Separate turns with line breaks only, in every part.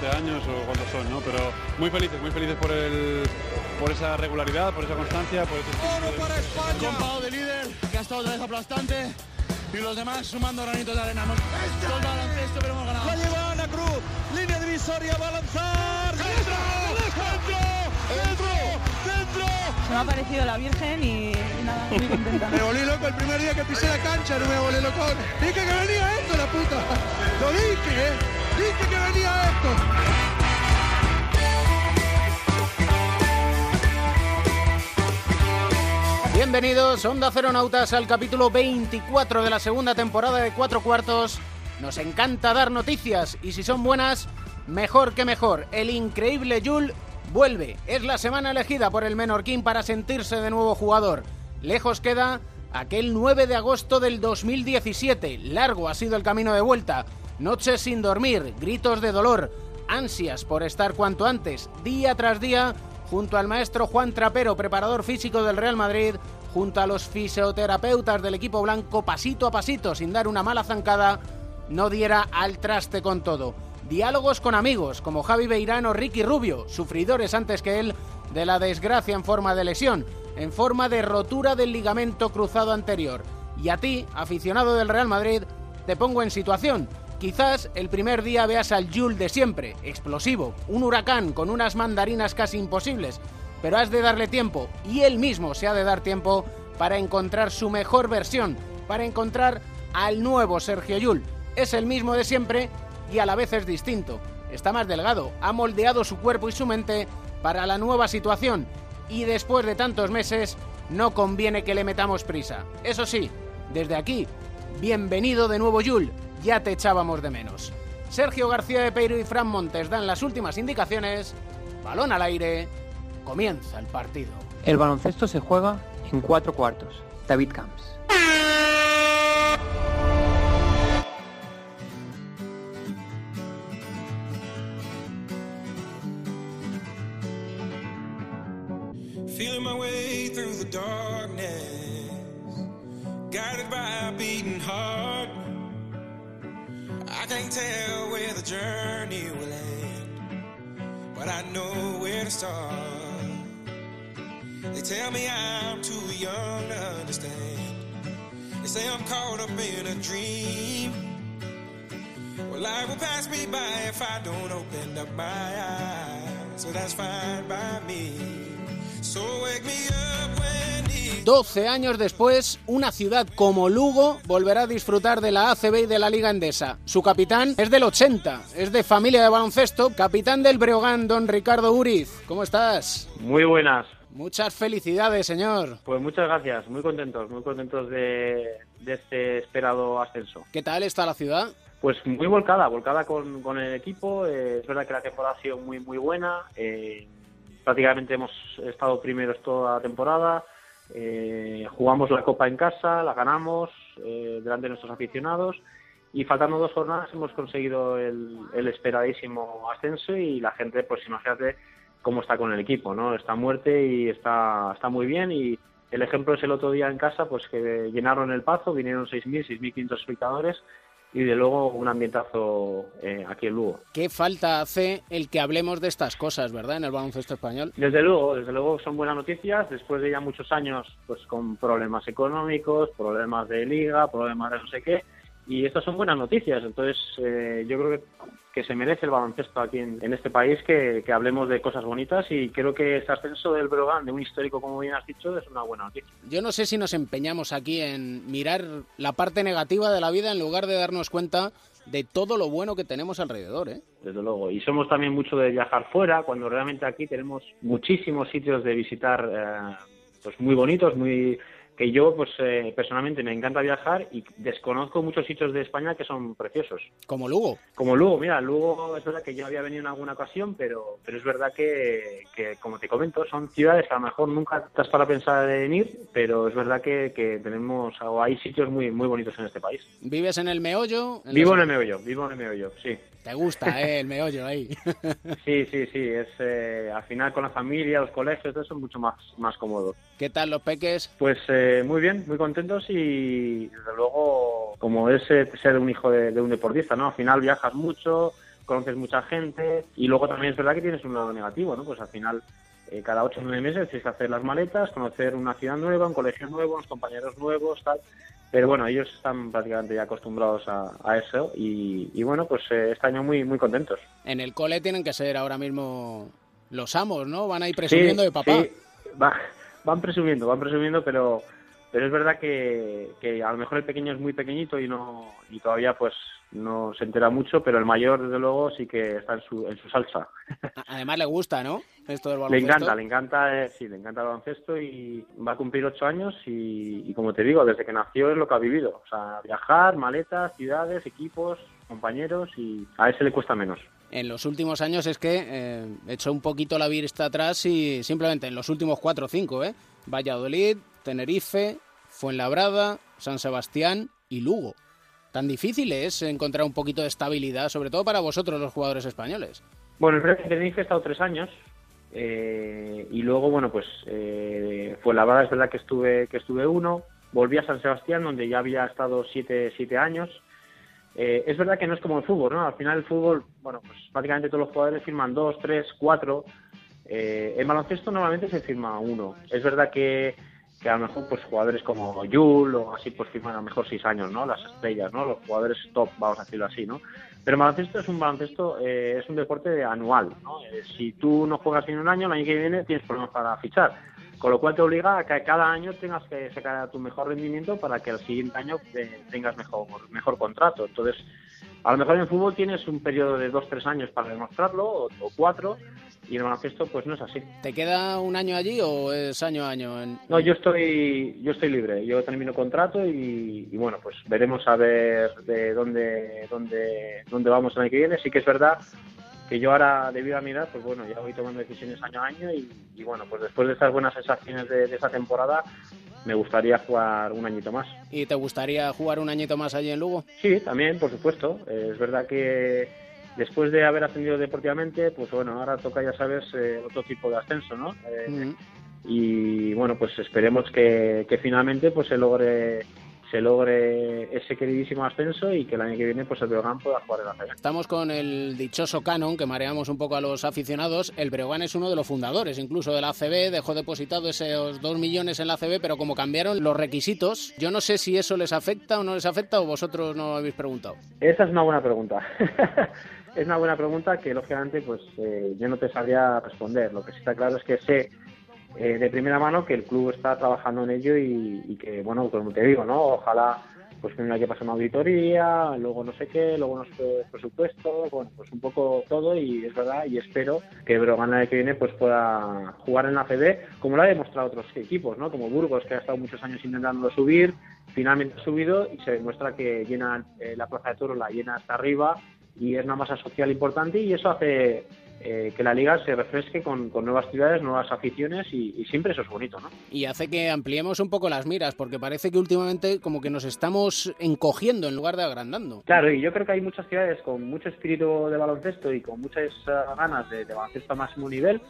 12 años o cuántos son, ¿no? Pero muy felices, muy felices por el por esa regularidad, por esa constancia, por ese
¡Oro para España! de líder, que ha estado otra vez aplastante y los demás sumando granitos de arena. Hemos todo el baloncesto, pero hemos ganado.
La lleva Ana Cruz, línea divisoria, va a lanzar. ¡Dentro! ¡Dentro! ¡Dentro! ¡Dentro!
Se me ha parecido la Virgen y, y nada, muy contenta.
Me volví loco el primer día que pisé la cancha, no me volví loco. Dije que venía esto, la puta. Lo dije, ¿eh? Dije que venía esto.
Bienvenidos, Onda Nautas, al capítulo 24 de la segunda temporada de Cuatro Cuartos. Nos encanta dar noticias y si son buenas, mejor que mejor. El increíble Jul vuelve. Es la semana elegida por el Menorquín para sentirse de nuevo jugador. Lejos queda aquel 9 de agosto del 2017. Largo ha sido el camino de vuelta. Noches sin dormir, gritos de dolor, ansias por estar cuanto antes, día tras día junto al maestro Juan Trapero, preparador físico del Real Madrid, junto a los fisioterapeutas del equipo blanco, pasito a pasito, sin dar una mala zancada, no diera al traste con todo. Diálogos con amigos, como Javi Beirano, Ricky Rubio, sufridores antes que él de la desgracia en forma de lesión, en forma de rotura del ligamento cruzado anterior. Y a ti, aficionado del Real Madrid, te pongo en situación. Quizás el primer día veas al Jules de siempre, explosivo, un huracán con unas mandarinas casi imposibles, pero has de darle tiempo y él mismo se ha de dar tiempo para encontrar su mejor versión, para encontrar al nuevo Sergio Yul. Es el mismo de siempre y a la vez es distinto. Está más delgado, ha moldeado su cuerpo y su mente para la nueva situación y después de tantos meses no conviene que le metamos prisa. Eso sí, desde aquí, bienvenido de nuevo Yul ya te echábamos de menos. Sergio García de Peiro y Fran Montes dan las últimas indicaciones. Balón al aire. Comienza el partido.
El baloncesto se juega en cuatro cuartos. David Camps.
12 años después, una ciudad como Lugo volverá a disfrutar de la ACB y de la Liga Endesa. Su capitán es del 80, es de familia de baloncesto, capitán del Breogán, don Ricardo Uriz. ¿Cómo estás?
Muy buenas.
Muchas felicidades, señor.
Pues muchas gracias, muy contentos, muy contentos de, este esperado ascenso.
¿Qué tal está la ciudad?
Pues muy volcada, volcada con, el equipo. Eh, es verdad que la temporada ha sido muy, muy buena. Eh, prácticamente hemos estado primeros toda la temporada. Eh, jugamos la Copa en casa, la ganamos eh, delante de nuestros aficionados y faltando dos jornadas hemos conseguido el, esperadísimo ascenso y la gente, pues imagínate cómo está con el equipo, ¿no? Está muerte y está, está muy bien y el ejemplo es el otro día en casa, pues que llenaron el Pazo, vinieron 6.000, 6.500 espectadores y de luego un ambientazo eh, aquí en Lugo.
¿Qué falta hace el que hablemos de estas cosas, verdad, en el baloncesto español?
Desde luego, desde luego son buenas noticias, después de ya muchos años pues con problemas económicos, problemas de liga, problemas de no sé qué, y estas son buenas noticias, entonces eh, yo creo que que se merece el baloncesto aquí en, este país, que, hablemos de cosas bonitas y creo que este ascenso del Brogan, de un histórico como bien has dicho, es una buena noticia.
Yo no sé si nos empeñamos aquí en mirar la parte negativa de la vida en lugar de darnos cuenta de todo lo bueno que tenemos alrededor, ¿eh?
Desde luego. Y somos también mucho de viajar fuera, cuando realmente aquí tenemos muchísimos sitios de visitar, eh, pues muy bonitos, muy que yo pues eh, personalmente me encanta viajar y desconozco muchos sitios de España que son preciosos.
Como Lugo.
Como Lugo, mira, Lugo es verdad que yo había venido en alguna ocasión, pero, pero es verdad que, que, como te comento, son ciudades que a lo mejor nunca estás para pensar en ir, pero es verdad que, que tenemos, o hay sitios muy, muy bonitos en este país.
¿Vives en el meollo?
vivo en el meollo, vivo en el meollo, sí.
Te gusta, ¿eh? El meollo ahí.
sí, sí, sí. Es, eh, al final con la familia, los colegios, todo eso es mucho más, más cómodo.
¿Qué tal los peques?
Pues eh, muy bien, muy contentos y desde luego, como es ser un hijo de, un deportista, ¿no? Al final viajas mucho, conoces mucha gente y luego también es verdad que tienes un lado negativo, ¿no? Pues al final eh, cada ocho o nueve meses tienes que hacer las maletas, conocer una ciudad nueva, un colegio nuevo, unos compañeros nuevos, tal. Pero bueno, ellos están prácticamente ya acostumbrados a, a eso y, y bueno, pues eh, este año muy, muy contentos.
En el cole tienen que ser ahora mismo los amos, ¿no? Van a ir presumiendo
Sí,
de papá.
sí, va- van presumiendo, van presumiendo, pero pero es verdad que, que a lo mejor el pequeño es muy pequeñito y no y todavía pues no se entera mucho, pero el mayor desde luego sí que está en su en su salsa.
Además le gusta, ¿no? Esto del
Le
baloncesto.
encanta, le encanta, eh, sí, le encanta el baloncesto y va a cumplir ocho años y, y como te digo, desde que nació es lo que ha vivido. O sea, viajar, maletas, ciudades, equipos, compañeros y a ese le cuesta menos.
En los últimos años es que eh, echó un poquito la vista atrás y simplemente en los últimos cuatro o cinco, ¿eh? Valladolid, Tenerife, Fuenlabrada, San Sebastián y Lugo. Tan difícil es encontrar un poquito de estabilidad, sobre todo para vosotros los jugadores españoles.
Bueno, el Tenerife he estado tres años eh, y luego, bueno, pues eh, fue la verdad, es verdad que estuve, que estuve uno, volví a San Sebastián donde ya había estado siete, siete años. Eh, es verdad que no es como el fútbol, ¿no? Al final el fútbol, bueno, pues prácticamente todos los jugadores firman dos, tres, cuatro. Eh, en baloncesto normalmente se firma uno. Es verdad que, que a lo mejor pues jugadores como Yul o así pues firman a lo mejor seis años, ¿no? Las estrellas, ¿no? Los jugadores top, vamos a decirlo así, ¿no? Pero el baloncesto es un baloncesto, eh, es un deporte anual, ¿no? Eh, si tú no juegas en un año, el año que viene tienes problemas para fichar. Con lo cual te obliga a que cada año tengas que sacar tu mejor rendimiento para que el siguiente año eh, tengas mejor, mejor contrato. Entonces, a lo mejor en fútbol tienes un periodo de dos, tres años para demostrarlo, o, o cuatro, y el baloncesto pues no es así.
¿Te queda un año allí o es año a año? En...
No, yo estoy, yo estoy libre. Yo termino contrato y, y bueno, pues veremos a ver de dónde, dónde, dónde vamos el año que viene. Sí que es verdad que yo ahora, debido a mi edad, pues bueno, ya voy tomando decisiones año a año y, y bueno, pues después de estas buenas sensaciones de, de esta temporada, me gustaría jugar un añito más.
¿Y te gustaría jugar un añito más allí en Lugo?
Sí, también, por supuesto. Es verdad que después de haber ascendido deportivamente, pues bueno, ahora toca, ya sabes, eh, otro tipo de ascenso, ¿no? Eh,
Mm.
y bueno, pues esperemos que, que finalmente pues se logre se logre ese queridísimo ascenso y que el año que viene pues el Breogán pueda jugar en la CB.
Estamos con el dichoso canon que mareamos un poco a los aficionados. El Breogán es uno de los fundadores incluso de la ACB, dejó depositado esos dos millones en la ACB, pero como cambiaron los requisitos, yo no sé si eso les afecta o no les afecta o vosotros no lo habéis preguntado.
Esa es una buena pregunta. es una buena pregunta que lógicamente pues eh, yo no te sabría responder. Lo que sí está claro es que sé eh, de primera mano que el club está trabajando en ello y, que bueno, como te digo, ¿no? Ojalá pues tenga que pasar una auditoría, luego no sé qué, luego unos pre- presupuestos, bueno, pues un poco todo y es verdad y espero que Brogan el que viene pues pueda jugar en la CB como lo ha demostrado otros equipos, ¿no? Como Burgos que ha estado muchos años intentando subir, finalmente ha subido y se demuestra que llena eh, la plaza de Toro la llena hasta arriba y es una masa social importante y eso hace eh, que la liga se refresque con, con nuevas ciudades, nuevas aficiones y, y siempre eso es bonito, ¿no?
Y hace que ampliemos un poco las miras, porque parece que últimamente como que nos estamos encogiendo en lugar de agrandando.
Claro, y yo creo que hay muchas ciudades con mucho espíritu de baloncesto y con muchas eh, ganas de, de baloncesto a máximo nivel,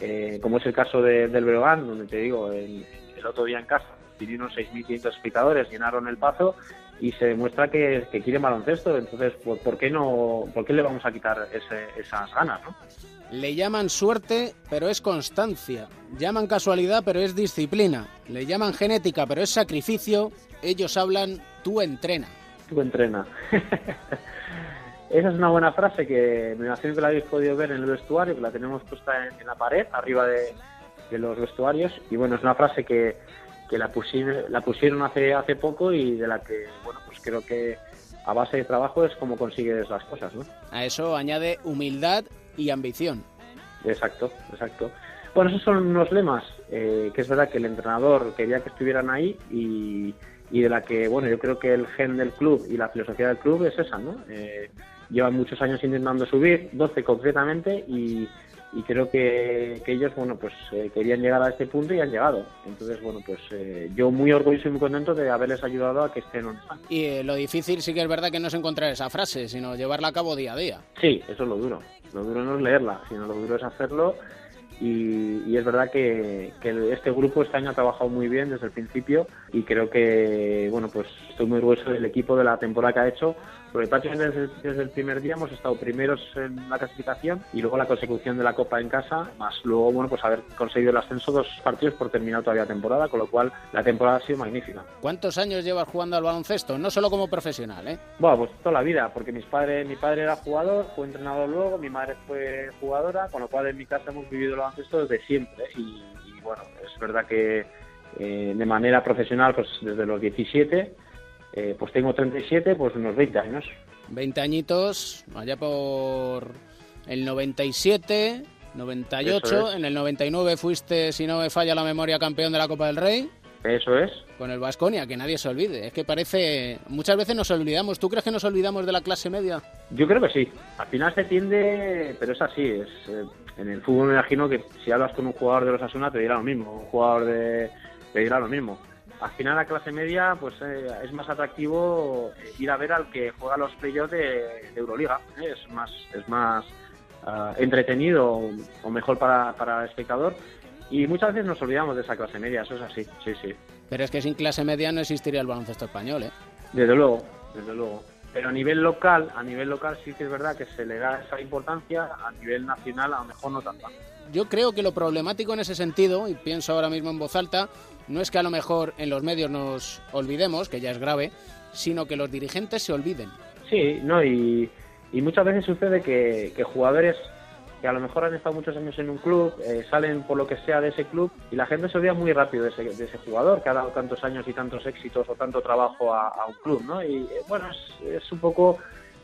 eh, como es el caso de- del Breogán, donde te digo, el, el otro día en casa vinieron 6.500 espectadores, llenaron el pazo y se demuestra que, que quieren baloncesto, entonces ¿por, por qué no, por qué le vamos a quitar ese- esas ganas, no?
Le llaman suerte, pero es constancia. Llaman casualidad, pero es disciplina. Le llaman genética, pero es sacrificio. Ellos hablan, tú entrena.
Tú entrena. Esa es una buena frase que me imagino que la habéis podido ver en el vestuario, que la tenemos puesta en, en la pared, arriba de, de los vestuarios. Y bueno, es una frase que, que la, pusi- la pusieron hace, hace poco y de la que, bueno, pues creo que a base de trabajo es como consigues las cosas, ¿no?
A eso añade humildad y ambición.
Exacto, exacto. Bueno, esos son unos lemas eh, que es verdad que el entrenador quería que estuvieran ahí y, y de la que, bueno, yo creo que el gen del club y la filosofía del club es esa, ¿no? Eh, llevan muchos años intentando subir, 12 concretamente, y, y creo que, que ellos, bueno, pues eh, querían llegar a este punto y han llegado. Entonces, bueno, pues eh, yo muy orgulloso y muy contento de haberles ayudado a que estén donde están.
Y eh, lo difícil sí que es verdad que no es encontrar esa frase, sino llevarla a cabo día a día.
Sí, eso es lo duro. Lo duro no es leerla, sino lo duro es hacerlo. Y, y es verdad que, que este grupo este año ha trabajado muy bien desde el principio y creo que, bueno, pues estoy muy orgulloso del equipo, de la temporada que ha hecho, porque prácticamente desde, desde el primer día hemos estado primeros en la clasificación y luego la consecución de la Copa en casa, más luego, bueno, pues haber conseguido el ascenso dos partidos por terminar todavía la temporada, con lo cual la temporada ha sido magnífica.
¿Cuántos años llevas jugando al baloncesto? No solo como profesional, ¿eh?
Bueno, pues toda la vida, porque mis padres, mi padre era jugador, fue entrenador luego, mi madre fue jugadora, con lo cual en mi casa hemos vivido el baloncesto desde siempre y, y bueno, es verdad que eh, de manera profesional, pues desde los 17, eh, pues tengo 37, pues unos 20 años.
20 añitos, allá por el 97, 98,
Eso es.
en el 99 fuiste, si no me falla la memoria, campeón de la Copa del Rey.
Eso es.
Con el Vasconia, que nadie se olvide. Es que parece. Muchas veces nos olvidamos. ¿Tú crees que nos olvidamos de la clase media?
Yo creo que sí. Al final se tiende, pero es así. Es, eh, en el fútbol me imagino que si hablas con un jugador de los Asuna te dirá lo mismo. Un jugador de te dirá lo mismo. Al final la clase media pues eh, es más atractivo ir a ver al que juega los playoffs de, de Euroliga. ¿eh? Es más es más ah, entretenido o mejor para, para el espectador. Y muchas veces nos olvidamos de esa clase media, eso es así, sí, sí.
Pero es que sin clase media no existiría el baloncesto español, ¿eh?
Desde luego, desde luego. Pero a nivel local, a nivel local sí que es verdad que se le da esa importancia, a nivel nacional a lo mejor no tanta.
Yo creo que lo problemático en ese sentido, y pienso ahora mismo en voz alta, no es que a lo mejor en los medios nos olvidemos, que ya es grave, sino que los dirigentes se olviden.
Sí, no, y, y muchas veces sucede que, que jugadores que a lo mejor han estado muchos años en un club, eh, salen por lo que sea de ese club y la gente se olvida muy rápido de ese, de ese jugador que ha dado tantos años y tantos éxitos o tanto trabajo a, un club, ¿no? Y eh, bueno, es, un poco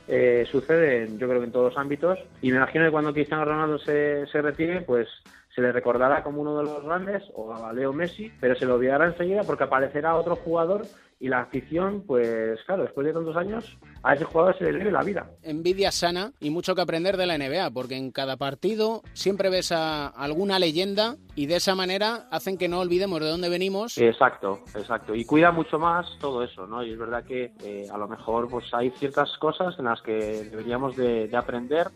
eh, sucede, yo creo que en todos los ámbitos. Y me imagino que cuando Cristiano Ronaldo se, se retire, pues se le recordará como uno de los grandes, o a Leo Messi, pero se lo olvidará enseguida porque aparecerá otro jugador y la afición, pues claro, después de tantos años, a ese jugador se le debe la vida.
Envidia sana y mucho que aprender de la NBA, porque en cada partido siempre ves a alguna leyenda y de esa manera hacen que no olvidemos de dónde venimos.
Exacto, exacto. Y cuida mucho más todo eso, ¿no? Y es verdad que eh, a lo mejor pues hay ciertas cosas en las que deberíamos de, de aprender.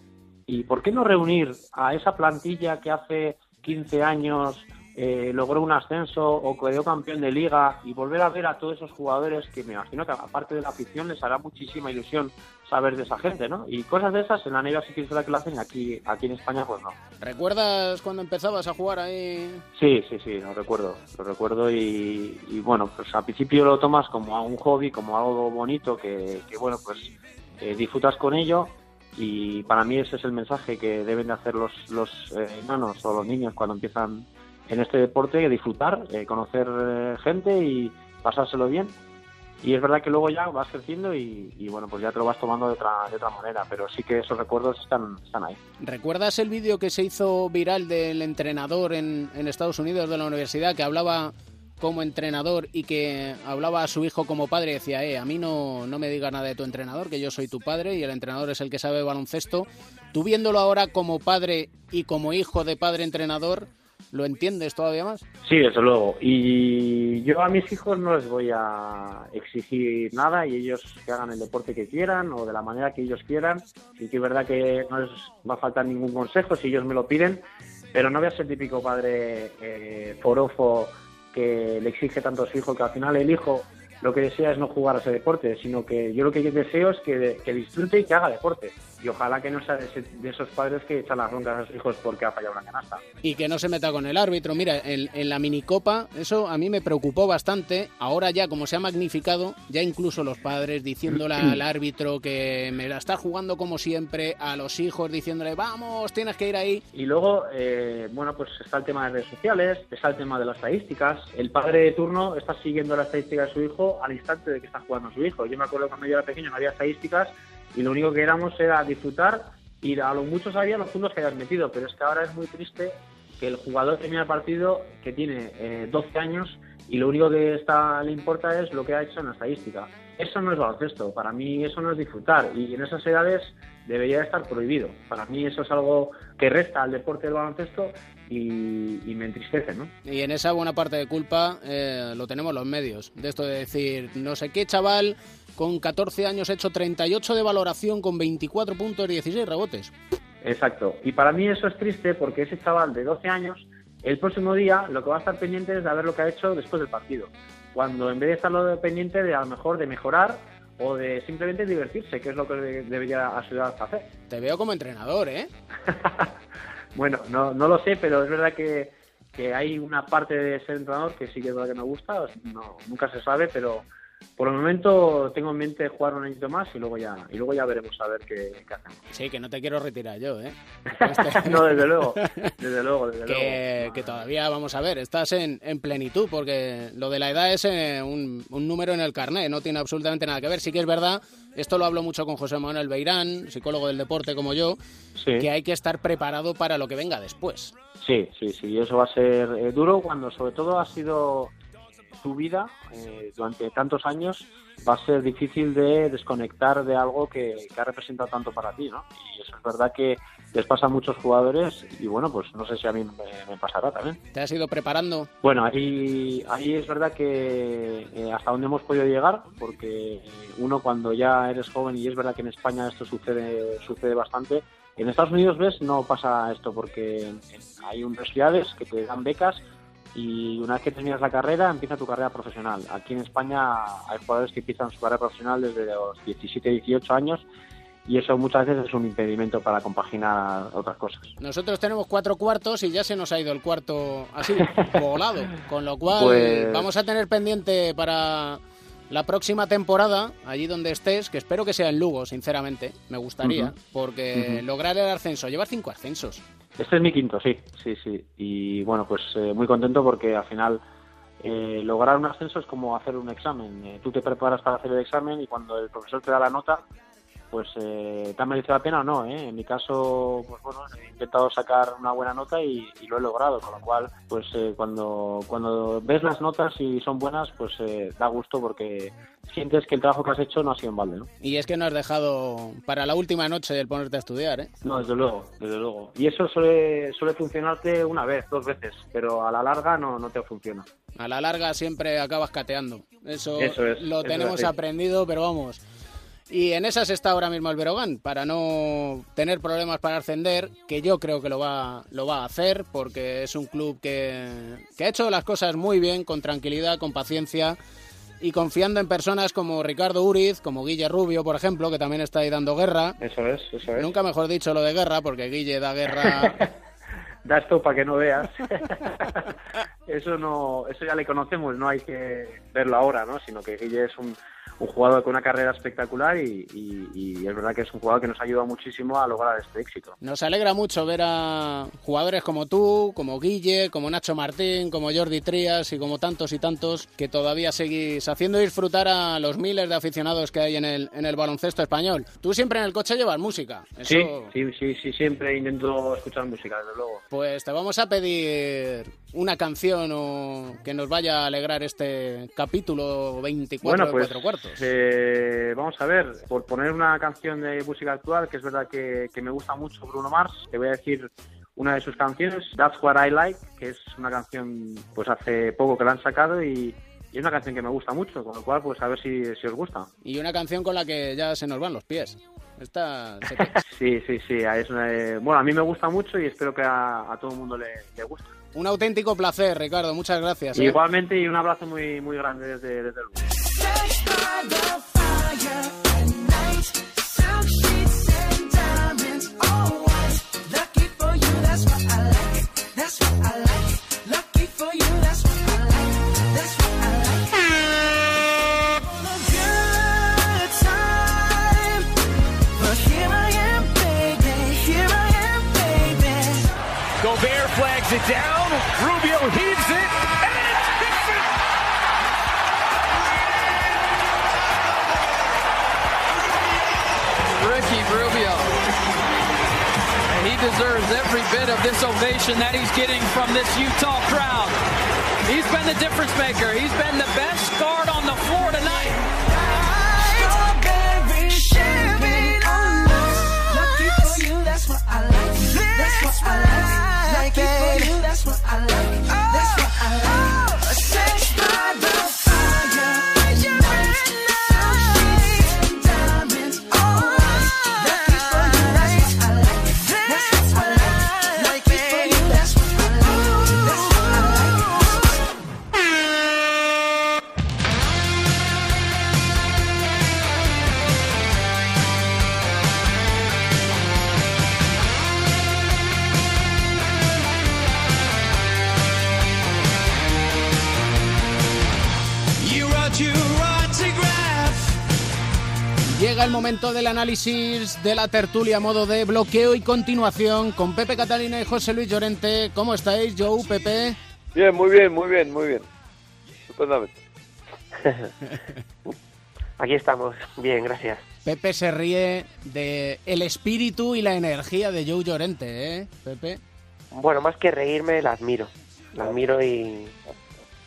¿Y por qué no reunir a esa plantilla que hace 15 años eh, logró un ascenso o quedó campeón de liga y volver a ver a todos esos jugadores que me imagino que aparte de la afición les hará muchísima ilusión saber de esa gente, ¿no? Y cosas de esas en la NBA sí que es verdad que lo hacen aquí, aquí en España pues no.
¿Recuerdas cuando empezabas a jugar ahí?
Sí, sí, sí, lo recuerdo, lo recuerdo y, y, bueno, pues al principio lo tomas como un hobby, como algo bonito que, que, bueno, pues eh, disfrutas con ello y para mí ese es el mensaje que deben de hacer los, los eh, enanos o los niños cuando empiezan en este deporte, disfrutar, eh, conocer eh, gente y pasárselo bien. Y es verdad que luego ya vas creciendo y, y, bueno, pues ya te lo vas tomando de otra, de otra manera, pero sí que esos recuerdos están, están ahí.
¿Recuerdas el vídeo que se hizo viral del entrenador en, en Estados Unidos de la universidad que hablaba como entrenador y que hablaba a su hijo como padre decía, eh, a mí no, no me digas nada de tu entrenador, que yo soy tu padre y el entrenador es el que sabe baloncesto. Tú viéndolo ahora como padre y como hijo de padre entrenador, ¿lo entiendes todavía más?
Sí, desde luego. Y yo a mis hijos no les voy a exigir nada y ellos que hagan el deporte que quieran o de la manera que ellos quieran. Sí que es verdad que no les va a faltar ningún consejo si ellos me lo piden, pero no voy a ser típico padre eh, forofo que le exige tanto a su hijo que al final el hijo lo que desea es no jugar a ese deporte, sino que yo lo que deseo es que, que disfrute y que haga deporte. Y ojalá que no sea de, ese, de, esos padres que echan las broncas a sus hijos porque ha fallado una canasta.
Y que no se meta con el árbitro. Mira, en, en, la minicopa, eso a mí me preocupó bastante. Ahora ya, como se ha magnificado, ya incluso los padres diciéndole al árbitro que me la está jugando como siempre, a los hijos diciéndole, vamos, tienes que ir ahí.
Y luego, eh, bueno, pues está el tema de redes sociales, está el tema de las estadísticas. El padre de turno está siguiendo la estadística de su hijo al instante de que está jugando su hijo. Yo me acuerdo cuando yo era pequeño no había estadísticas y lo único que éramos era disfrutar y a lo mucho sabía los puntos que habías metido, pero es que ahora es muy triste que el jugador termina el partido que tiene eh, 12 años y lo único que está, le importa es lo que ha hecho en la estadística. Eso no es baloncesto, para mí eso no es disfrutar y en esas edades debería estar prohibido. Para mí eso es algo que resta al deporte del baloncesto y, y, me entristece, ¿no?
Y en esa buena parte de culpa eh, lo tenemos los medios, de esto de decir, no sé qué chaval con 14 años hecho 38 de valoración con 24 puntos y 16 rebotes.
Exacto, y para mí eso es triste porque ese chaval de 12 años, el próximo día lo que va a estar pendiente es de ver lo que ha hecho después del partido. cuando en vez de estarlo dependiente de a lo mejor de mejorar o de simplemente divertirse, que es lo que debería ayudar a hacer.
Te veo como entrenador, ¿eh?
bueno, no, no lo sé, pero es verdad que, que hay una parte de ser entrenador que sí que es verdad que me gusta, no, nunca se sabe, pero por el momento tengo en mente jugar un añito más y luego ya y luego ya veremos a ver qué, hacemos.
Sí, que no te quiero retirar yo, ¿eh?
no, desde luego, desde luego, desde
que,
luego.
Que todavía, vamos a ver, estás en, en plenitud, porque lo de la edad es eh, un, un, número en el carnet, no tiene absolutamente nada que ver. Sí que es verdad, esto lo hablo mucho con José Manuel Beirán, psicólogo del deporte como yo, que hay que estar preparado para lo que venga después.
Sí, sí, sí, eso va a ser eh, duro cuando sobre todo ha sido tu vida eh, durante tantos años va a ser difícil de desconectar de algo que, ha representado tanto para ti, ¿no? Y eso es verdad que les pasa a muchos jugadores y bueno, pues no sé si a mí me, pasará también.
¿Te has ido preparando?
Bueno, ahí, ahí es verdad que eh, hasta donde hemos podido llegar, porque uno cuando ya eres joven y es verdad que en España esto sucede, sucede bastante, en Estados Unidos ves no pasa esto porque hay universidades que te dan becas y una vez que terminas la carrera empieza tu carrera profesional. Aquí en España hay jugadores que empiezan su carrera profesional desde los 17, 18 años y eso muchas veces es un impedimento para compaginar otras cosas.
Nosotros tenemos cuatro cuartos y ya se nos ha ido el cuarto así, volado, con lo cual
Pues-
vamos a tener pendiente para la próxima temporada, allí donde estés, que espero que sea en Lugo, sinceramente, me gustaría, porque lograr el ascenso, llevar cinco ascensos.
Este es mi quinto, sí, sí, sí. Y bueno, pues eh, muy contento porque al final eh, lograr un ascenso es como hacer un examen. Eh, tú te preparas para hacer el examen y cuando el profesor te da la nota, pues eh, te ha merecido la pena o no. ¿eh? En mi caso, pues bueno, he intentado sacar una buena nota y, y lo he logrado, con lo cual, pues eh, cuando, cuando ves las notas y son buenas, pues eh, da gusto porque sientes que el trabajo que has hecho no ha sido en balde, ¿no?
Y es que no has dejado para la última noche el ponerte a estudiar, ¿eh?
No, desde luego, desde luego. Y eso suele, suele funcionarte una vez, dos veces, pero a la larga no, no te funciona.
A la larga siempre acabas cateando. Eso,
Eso es,
lo
eso
tenemos
es
aprendido, pero vamos. Y en esas está ahora mismo el Verogán, para no tener problemas para ascender, que yo creo que lo va, lo va a hacer, porque es un club que, que ha hecho las cosas muy bien, con tranquilidad, con paciencia, y confiando en personas como Ricardo Uriz, como Guille Rubio, por ejemplo, que también está ahí dando guerra.
Eso es, eso es.
Nunca mejor dicho lo de guerra, porque Guille da guerra
Da esto para que no veas. eso no, eso ya le conocemos, no hay que verlo ahora, ¿no? Sino que Guille es un, un jugador con una carrera espectacular y, y- y es verdad que es un jugador que nos ha ayudado muchísimo a lograr este éxito.
Nos alegra mucho ver a jugadores como tú, como Guille, como Nacho Martín, como Jordi Trías y como tantos y tantos que todavía seguís haciendo disfrutar a los miles de aficionados que hay en el, en el baloncesto español. Tú siempre en el coche llevas música. Eso,
Sí, sí, sí, sí, siempre intento escuchar música, desde luego.
Pues te vamos a pedir una canción o que nos vaya a alegrar este capítulo 24
Bueno,
de
pues
Cuatro Cuartos.
eh, vamos a ver, por poner una canción de música actual, que es verdad que, que me gusta mucho Bruno Mars, te voy a decir una de sus canciones, That's What I Like, que es una canción pues hace poco que la han sacado y, y es una canción que me gusta mucho, con lo cual pues a ver si, si os gusta.
Y una canción con la que ya se nos van los pies. Esta
Sí, sí, sí, es una bueno, a mí me gusta mucho y espero que a, a todo el mundo le, le guste.
Un auténtico placer, Ricardo. Muchas gracias. ¿eh?
Igualmente y un abrazo muy, muy grande desde, desde Lugo.
Gobert flags it down. Rubio heaves it.
Ricky Rubio. He deserves every bit of this ovation that he's getting from this Utah crowd. He's been the difference maker. He's been the best guard on the floor tonight. Strawberry, that's what I like. That's what I like.
Llega el momento del análisis de la tertulia a modo de bloqueo y continuación con Pepe Catalina y José Luis Llorente. ¿Cómo estáis, Joe, Pepe?
Bien, muy bien, muy bien, muy bien. Estupendamente.
Aquí estamos, bien, gracias.
Pepe se ríe de el espíritu y la energía de Joe Llorente, ¿eh, Pepe?
Bueno, más que reírme, la admiro. La admiro y,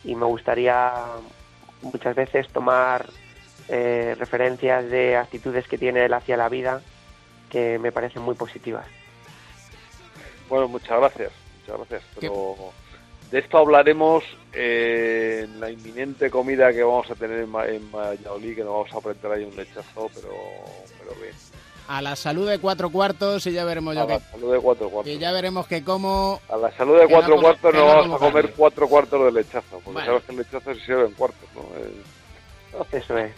y me gustaría muchas veces tomar eh, referencias de actitudes que tiene él hacia la vida que me parecen muy positivas.
Bueno, muchas gracias, muchas gracias. Pero de esto hablaremos eh, en la inminente comida que vamos a tener en, Ma- en Valladolid, que nos vamos a aprender ahí un lechazo, pero, pero bien.
A la salud de cuatro cuartos y ya veremos
A
yo
la
que,
salud de cuatro cuartos.
que ya veremos que como
A la salud de cuatro cuartos
no
vamos a comer
carne.
cuatro cuartos de lechazo, porque
Bueno.
sabes que el lechazo se sirve en cuartos, ¿no?
Eso es,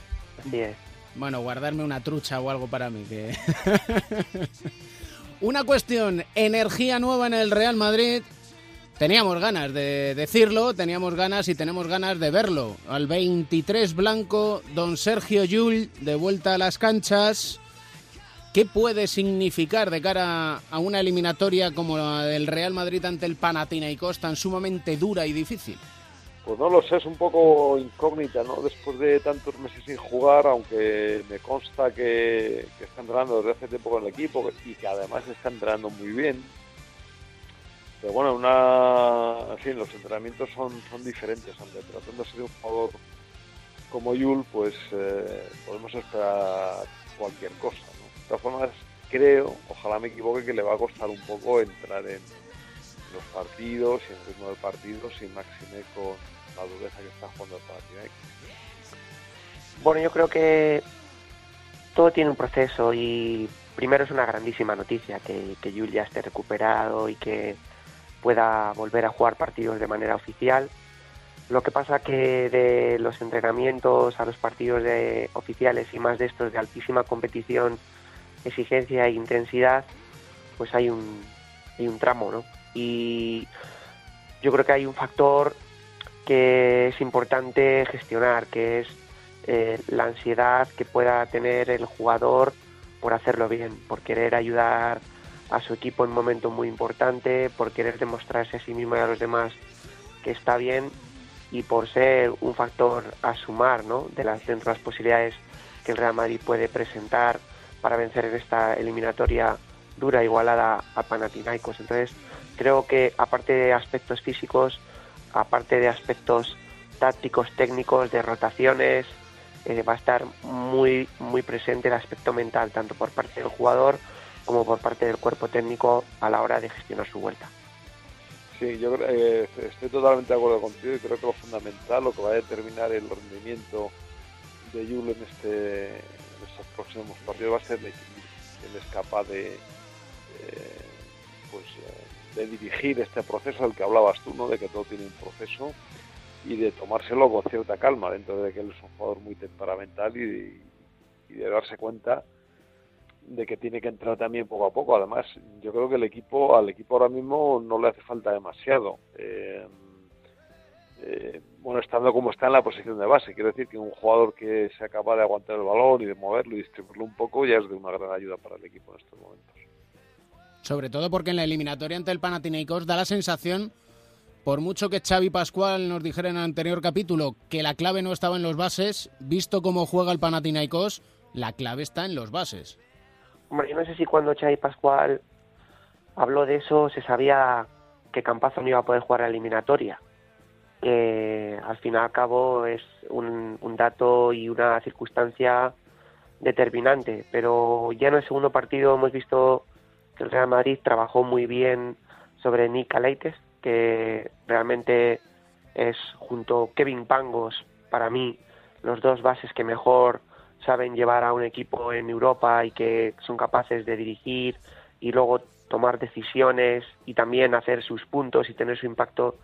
es.
Bueno, guardarme una trucha o algo para mí. Que... una cuestión, energía nueva en el Real Madrid. Teníamos ganas de decirlo, teníamos ganas y tenemos ganas de verlo. Al 23 blanco, don Sergio Llull, de vuelta a las canchas. ¿Qué puede significar de cara a una eliminatoria como la del Real Madrid ante el Panathinaikos tan sumamente dura y difícil?
Pues no lo sé, es un poco incógnita, ¿no? Después de tantos meses sin jugar, aunque me consta que, está entrenando desde hace tiempo con el equipo y que además está entrenando muy bien. Pero bueno, una, en fin, los entrenamientos son, son diferentes, aunque tratándose de un jugador como Yul, pues eh, podemos esperar cualquier cosa, ¿no? De todas formas, creo, ojalá me equivoque, que le va a costar un poco entrar en los partidos y el ritmo del partido, sin máxime con la dureza que está jugando el Panathinaikos.
Bueno, yo creo que todo tiene un proceso y primero es una grandísima noticia que, que Yul ya esté recuperado y que pueda volver a jugar partidos de manera oficial. Lo que pasa que de los entrenamientos a los partidos de oficiales y más de estos de altísima competición, exigencia e intensidad, pues hay un, hay un tramo, ¿no? Y yo creo que hay un factor que es importante gestionar, que es eh, la ansiedad que pueda tener el jugador por hacerlo bien, por querer ayudar a su equipo en un momento muy importante, por querer demostrarse a sí mismo y a los demás que está bien y por ser un factor a sumar ¿no? de las, dentro de las posibilidades que el Real Madrid puede presentar para vencer en esta eliminatoria dura igualada a Panathinaikos. Entonces, creo que aparte de aspectos físicos, aparte de aspectos tácticos, técnicos, de rotaciones, eh, va a estar muy, muy presente el aspecto mental, tanto por parte del jugador como por parte del cuerpo técnico a la hora de gestionar su vuelta.
Sí, yo eh, estoy totalmente de acuerdo contigo y creo que lo fundamental, lo que va a determinar el rendimiento de Yul en, este, en estos próximos partidos va a ser el. Él es capaz de, eh, pues, de dirigir este proceso del que hablabas tú, ¿no? de que todo tiene un proceso y de tomárselo con cierta calma, dentro de que él es un jugador muy temperamental y, de darse cuenta de que tiene que entrar también poco a poco. Además, yo creo que el equipo, al equipo ahora mismo no le hace falta demasiado. Eh, eh, bueno, estando como está en la posición de base, quiero decir que un jugador que sea capaz de aguantar el balón y de moverlo y distribuirlo un poco ya es de una gran ayuda para el equipo en estos momentos.
Sobre todo porque en la eliminatoria ante el Panathinaikos da la sensación, por mucho que Xavi Pascual nos dijera en el anterior capítulo que la clave no estaba en los bases, visto cómo juega el Panathinaikos, la clave está en los bases.
Hombre, yo no sé si cuando Xavi Pascual habló de eso se sabía que Campazo no iba a poder jugar la eliminatoria. Que al fin y al cabo es un, un dato y una circunstancia determinante. Pero ya en el segundo partido hemos visto el Real Madrid trabajó muy bien sobre Nick Caleites, que realmente es junto Kevin Pangos, para mí, los dos bases que mejor saben llevar a un equipo en Europa y que son capaces de dirigir y luego tomar decisiones y también hacer sus puntos y tener su impacto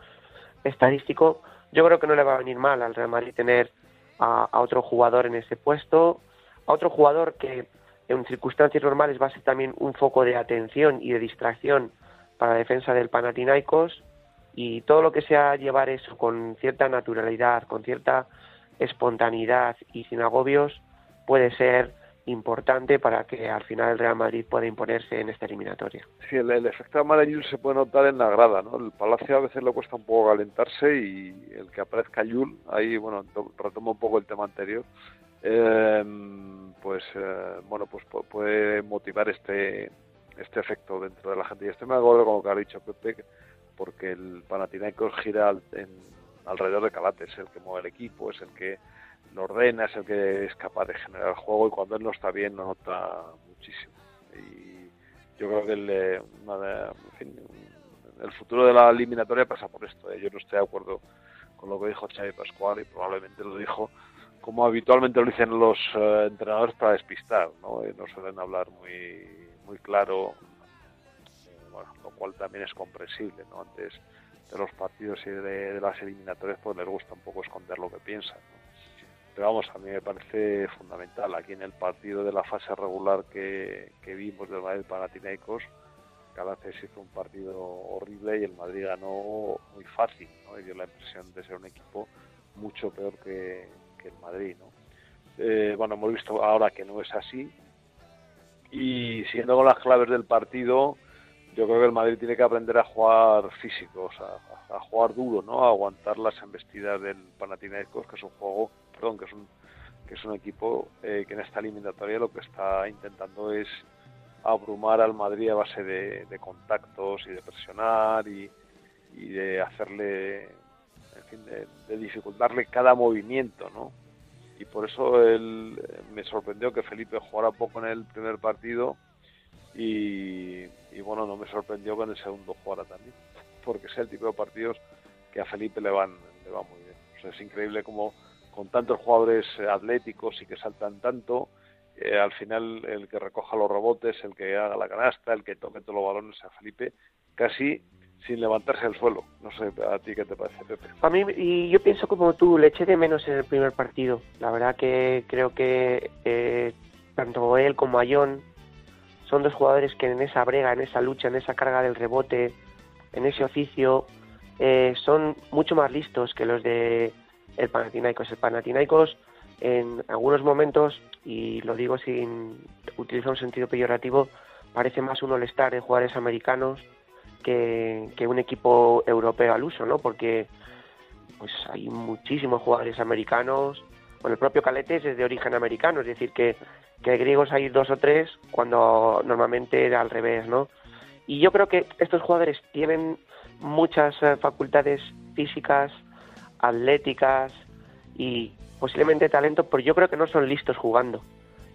estadístico, yo creo que no le va a venir mal al Real Madrid tener a otro jugador en ese puesto, a otro jugador que en circunstancias normales va a ser también un foco de atención y de distracción para la defensa del Panathinaikos y todo lo que sea llevar eso con cierta naturalidad, con cierta espontaneidad y sin agobios puede ser importante para que al final el Real Madrid pueda imponerse en esta eliminatoria.
Sí, el, el efecto Amarayul se puede notar en la grada, ¿no? El Palacio a veces le cuesta un poco calentarse y el que aparezca Yul, ahí, bueno, to- retomo un poco el tema anterior, eh, pues, eh, bueno, pues pu- puede motivar este este efecto dentro de la gente. Y estoy me acuerdo con lo que ha dicho Pepe, porque el Panathinaikos gira en- alrededor de Calate, es el que mueve el equipo, es el que lo ordena, es el que es capaz de generar juego y cuando él no está bien lo nota muchísimo. Y yo creo que el, eh, fin, el futuro de la eliminatoria pasa por esto. ¿eh? Yo no estoy de acuerdo con lo que dijo Xavi Pascual y probablemente lo dijo como habitualmente lo dicen los eh, entrenadores para despistar, ¿no? Eh, no suelen hablar muy muy claro, eh, bueno, lo cual también es comprensible, ¿no? Antes de los partidos y de, de las eliminatorias pues les gusta un poco esconder lo que piensan, ¿no? Pero vamos, a mí me parece fundamental. Aquí en el partido de la fase regular que, que vimos del Madrid Panathinaikos, Calafes hizo un partido horrible y el Madrid ganó muy fácil, ¿no? Y dio la impresión de ser un equipo mucho peor que, que el Madrid, ¿no? Eh, bueno, hemos visto ahora que no es así y siguiendo con las claves del partido, yo creo que el Madrid tiene que aprender a jugar físico, a, jugar duro, ¿no? A aguantar las embestidas del Panathinaikos, que es un juego, perdón, que es un que es un equipo eh, que en esta eliminatoria lo que está intentando es abrumar al Madrid a base de, de contactos y de presionar y, y de hacerle, en fin, de, de dificultarle cada movimiento, ¿no? y por eso eh, me sorprendió que Felipe jugara poco en el primer partido y, y, bueno, no me sorprendió que en el segundo jugara también, porque es el tipo de partidos que a Felipe le van, le van muy bien. O sea, es increíble como con tantos jugadores eh, atléticos y que saltan tanto, eh, al final el que recoja los rebotes, el que haga la canasta, el que toque todos los balones a Felipe, casi sin levantarse del suelo. No sé a ti qué te parece, Pepe.
A mí, y yo pienso como tú, le eché de menos en el primer partido. La verdad que creo que eh, tanto él como Ayón son dos jugadores que en esa brega, en esa lucha, en esa carga del rebote, en ese oficio, eh, son mucho más listos que los de el Panathinaikos. El Panathinaikos en algunos momentos, y lo digo sin utilizar un sentido peyorativo, parece más un all-star de jugadores americanos que, que, un equipo europeo al uso, ¿no? Porque pues hay muchísimos jugadores americanos. Bueno, el propio Caletes es de origen americano, es decir, que, que griegos hay dos o tres cuando normalmente era al revés, ¿no? Y yo creo que estos jugadores tienen muchas eh, facultades físicas, atléticas y posiblemente talento, pero yo creo que no son listos jugando.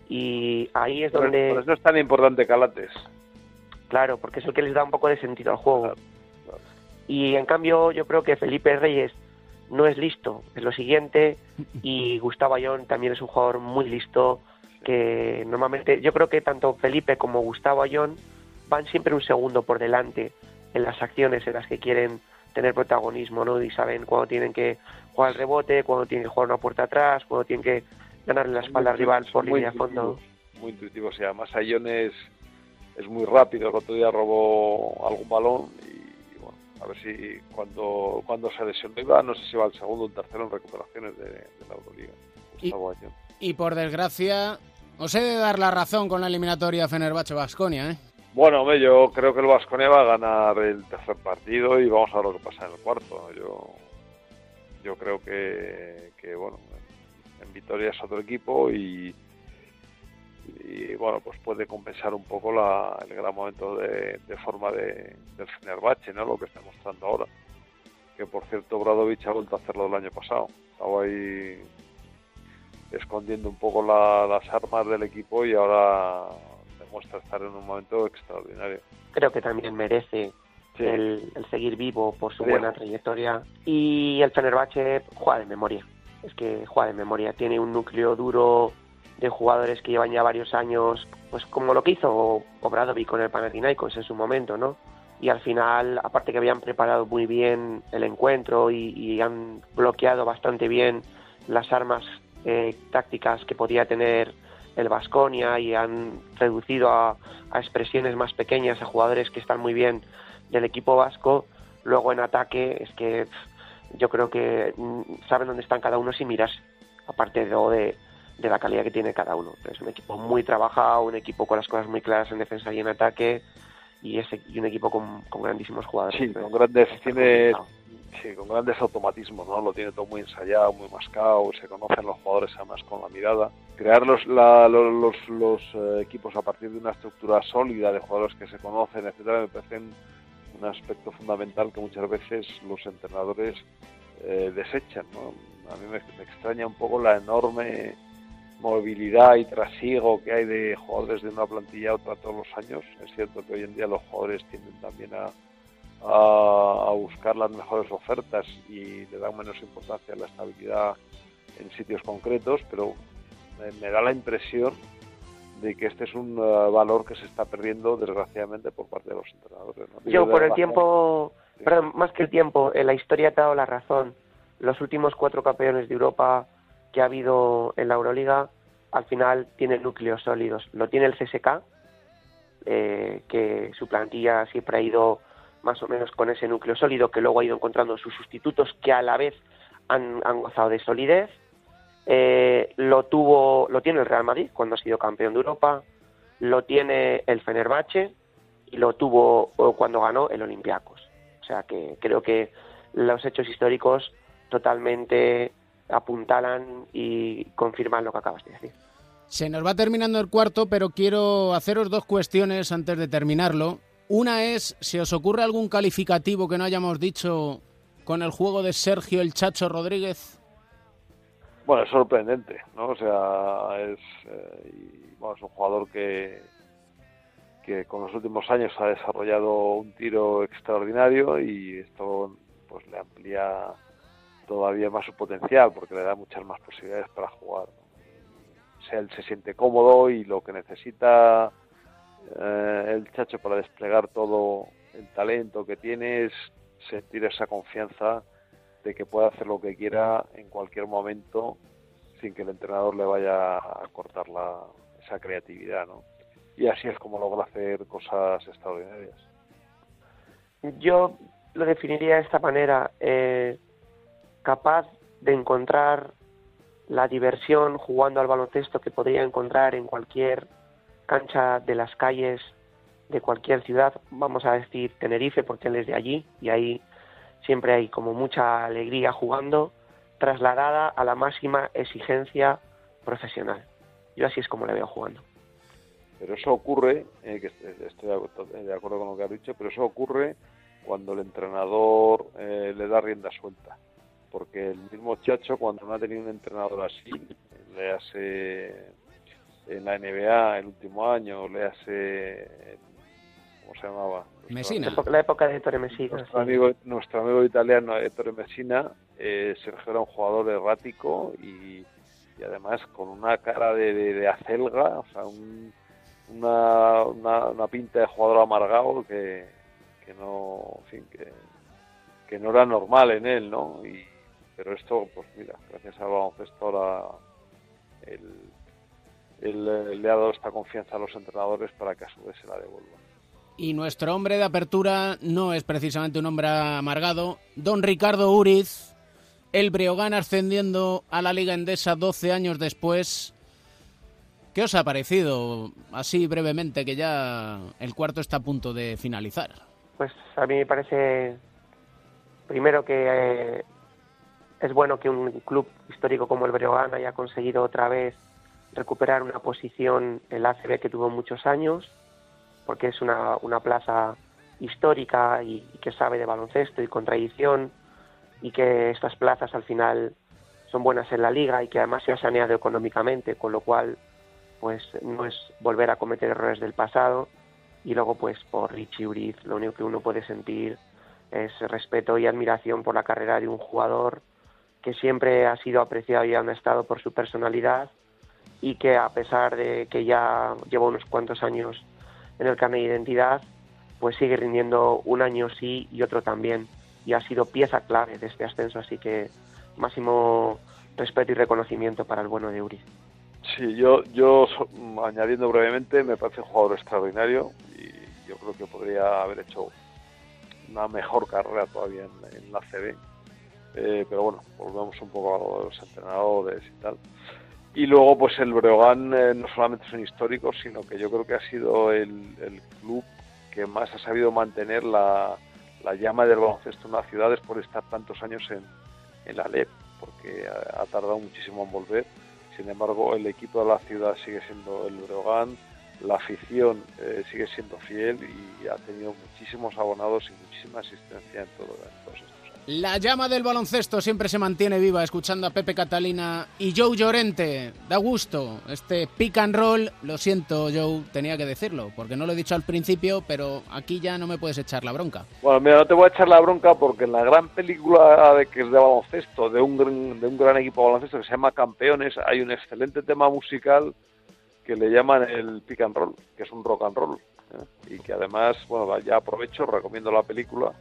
Y ahí es donde...
Por eso es tan importante Calates.
Claro, porque es el que les da un poco de sentido al juego. Y en cambio yo creo que Felipe Reyes no es listo, es lo siguiente, y Gustavo Ayón también es un jugador muy listo, que normalmente yo creo que tanto Felipe como Gustavo Ayón van siempre un segundo por delante en las acciones en las que quieren tener protagonismo, ¿no? Y saben cuándo tienen que jugar el rebote, cuándo tienen que jugar una puerta atrás, cuándo tienen que ganarle la espalda al rival por línea de fondo.
Muy intuitivo, o sea, además Ayón es, es muy rápido, el otro día robó algún balón y bueno, a ver si cuando, cuando se lesionó iba, no sé si va al segundo o el tercero en recuperaciones de, de la Euroliga.
Y, y, por desgracia, os he de dar la razón con la eliminatoria Fenerbahce-Basconia, ¿eh?
Bueno, hombre, yo creo que el Vasconia va a ganar el tercer partido y vamos a ver lo que pasa en el cuarto. Yo, yo creo que, que bueno, en Vitoria es otro equipo y, y bueno, pues puede compensar un poco la, el gran momento de, de forma de, del Fenerbahce, ¿no? Lo que está mostrando ahora. Que por cierto, Bradovich ha vuelto a hacerlo el año pasado. Estaba ahí escondiendo un poco la, las armas del equipo y ahora demuestra estar en un momento extraordinario.
Creo que también merece sí. el, el, seguir vivo por su buena trayectoria. Y el Fenerbahce juega de memoria. Es que juega de memoria. Tiene un núcleo duro de jugadores que llevan ya varios años, pues como lo que hizo Obradovic con el Panathinaikos en su momento, ¿no? Y al final, aparte que habían preparado muy bien el encuentro y, han bloqueado bastante bien las armas eh, tácticas que podía tener el Vasconia y han reducido a, a, expresiones más pequeñas a jugadores que están muy bien del equipo vasco. Luego en ataque es que yo creo que saben dónde están cada uno sin mirarse, aparte de, de, de la calidad que tiene cada uno. Es un equipo muy trabajado, un equipo con las cosas muy claras en defensa y en ataque y, ese, y un equipo con, con grandísimos jugadores.
Sí, con grandes, tiene, sí, con grandes automatismos, ¿no? Lo tiene todo muy ensayado, muy mascado, se conocen los jugadores además con la mirada. Crear los, la, los, los, eh, equipos a partir de una estructura sólida de jugadores que se conocen, etcétera, me parece un aspecto fundamental que muchas veces los entrenadores eh, desechan, ¿no? A mí me, me extraña un poco la enorme movilidad y trasiego que hay de jugadores de una plantilla a otra todos los años. Es cierto que hoy en día los jugadores tienden también a, a, buscar las mejores ofertas y le dan menos importancia a la estabilidad en sitios concretos, pero me, da la impresión de que este es un uh, valor que se está perdiendo desgraciadamente por parte de los entrenadores.
Yo por el tiempo, perdón, más que el tiempo, en la historia te ha dado la razón. Los últimos cuatro campeones de Europa que ha habido en la Euroliga, al final tienen núcleos sólidos. Lo tiene el CSK, eh, que su plantilla siempre ha ido más o menos con ese núcleo sólido, que luego ha ido encontrando sus sustitutos que a la vez han, gozado de solidez. Eh, lo tuvo, lo tiene el Real Madrid cuando ha sido campeón de Europa, lo tiene el Fenerbahce y lo tuvo cuando ganó el Olympiacos. O sea que creo que los hechos históricos totalmente apuntalan y confirman lo que acabas de decir.
Se nos va terminando el cuarto, pero quiero haceros dos cuestiones antes de terminarlo. Una es, si os ocurre algún calificativo que no hayamos dicho con el juego de Sergio el Chacho Rodríguez.
Bueno, es sorprendente, ¿no? O sea, es, eh, bueno, es un jugador que, que con los últimos años ha desarrollado un tiro extraordinario y esto pues le amplía todavía más su potencial porque le da muchas más posibilidades para jugar. O sea, él se siente cómodo y lo que necesita eh, el Chacho para desplegar todo el talento que tiene es sentir esa confianza de que puede hacer lo que quiera en cualquier momento sin que el entrenador le vaya a cortar la, esa creatividad, ¿no? Y así es como logra hacer cosas extraordinarias.
Yo lo definiría de esta manera. Eh, capaz de encontrar la diversión jugando al baloncesto que podría encontrar en cualquier cancha de las calles de cualquier ciudad, vamos a decir Tenerife porque él es de allí y ahí siempre hay como mucha alegría jugando, trasladada a la máxima exigencia profesional. Yo así es como le veo jugando.
Pero eso ocurre, eh, que estoy de acuerdo con lo que ha dicho, pero eso ocurre cuando el entrenador eh, le da rienda suelta porque el mismo Chacho cuando no ha tenido un entrenador así, le hace en la NBA el último año, le hace ¿cómo se llamaba?
Messina.
La época de Ettore Messina.
Nuestro, amigo, nuestro amigo italiano Ettore Messina, eh, Sergio era un jugador errático y, y además con una cara de, de, acelga, o sea, una, una, una, pinta de jugador amargado que, que no, en fin, que, que no era normal en él, ¿no? Y, pero esto, pues mira, gracias al baloncesto ahora el, le ha dado esta confianza a los entrenadores para que a su vez se la devuelvan.
Y nuestro hombre de apertura no es precisamente un hombre amargado. Don Ricardo Uriz, el Breogán ascendiendo a la Liga Endesa 12 años después. ¿Qué os ha parecido, así brevemente, que ya el cuarto está a punto de finalizar?
Pues a mí me parece, primero que eh, es bueno que un club histórico como el Breogán haya conseguido otra vez recuperar una posición en la ACB que tuvo muchos años, porque es una, una plaza histórica y, que sabe de baloncesto y con tradición, y que estas plazas al final son buenas en la liga y que además se ha saneado económicamente, con lo cual pues no es volver a cometer errores del pasado. Y luego pues por Richie Uriz lo único que uno puede sentir es respeto y admiración por la carrera de un jugador que siempre ha sido apreciado y han estado por su personalidad y que a pesar de que ya lleva unos cuantos años en el carnet de identidad, pues sigue rindiendo un año sí y otro también y ha sido pieza clave de este ascenso, así que máximo respeto y reconocimiento para el bueno de Uri.
Sí, yo, yo añadiendo brevemente, me parece un jugador extraordinario y yo creo que podría haber hecho una mejor carrera todavía en, en la CB eh, pero bueno, volvemos un poco a los entrenadores y tal. Y luego, pues el Breogán eh, no solamente son históricos, sino que yo creo que ha sido el, club que más ha sabido mantener la, la llama del baloncesto en la ciudad después de estar tantos años en, en la LEP, porque ha, tardado muchísimo en volver. Sin embargo, el equipo de la ciudad sigue siendo el Breogán, la afición eh, sigue siendo fiel y ha tenido muchísimos abonados y muchísima asistencia en, todo, en todos estos años.
La llama del baloncesto siempre se mantiene viva escuchando a Pepe Catalina y Joe Llorente. Da gusto. Este pick and roll, lo siento Joe, tenía que decirlo, porque no lo he dicho al principio, pero aquí ya no me puedes echar la bronca.
Bueno, mira, no te voy a echar la bronca porque en la gran película de que es de baloncesto, de un, de un gran equipo de baloncesto que se llama Campeones, hay un excelente tema musical que le llaman el pick and roll, que es un rock and roll. ¿eh? Y que además, bueno, ya aprovecho, recomiendo la película,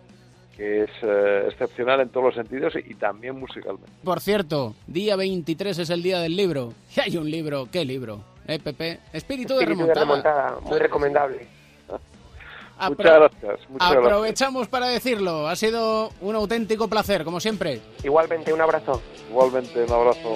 que es eh, excepcional en todos los sentidos y, y también musicalmente.
Por cierto, día 23 es el día del libro. Y hay un libro, ¿qué libro? ¿Eh, Pepe? Espíritu, de
Espíritu de
remontada.
remontada, muy recomendable.
Muchas gracias, muchas gracias.
Aprovechamos para decirlo. Ha sido un auténtico placer, como siempre.
Igualmente, un abrazo.
Igualmente, un abrazo.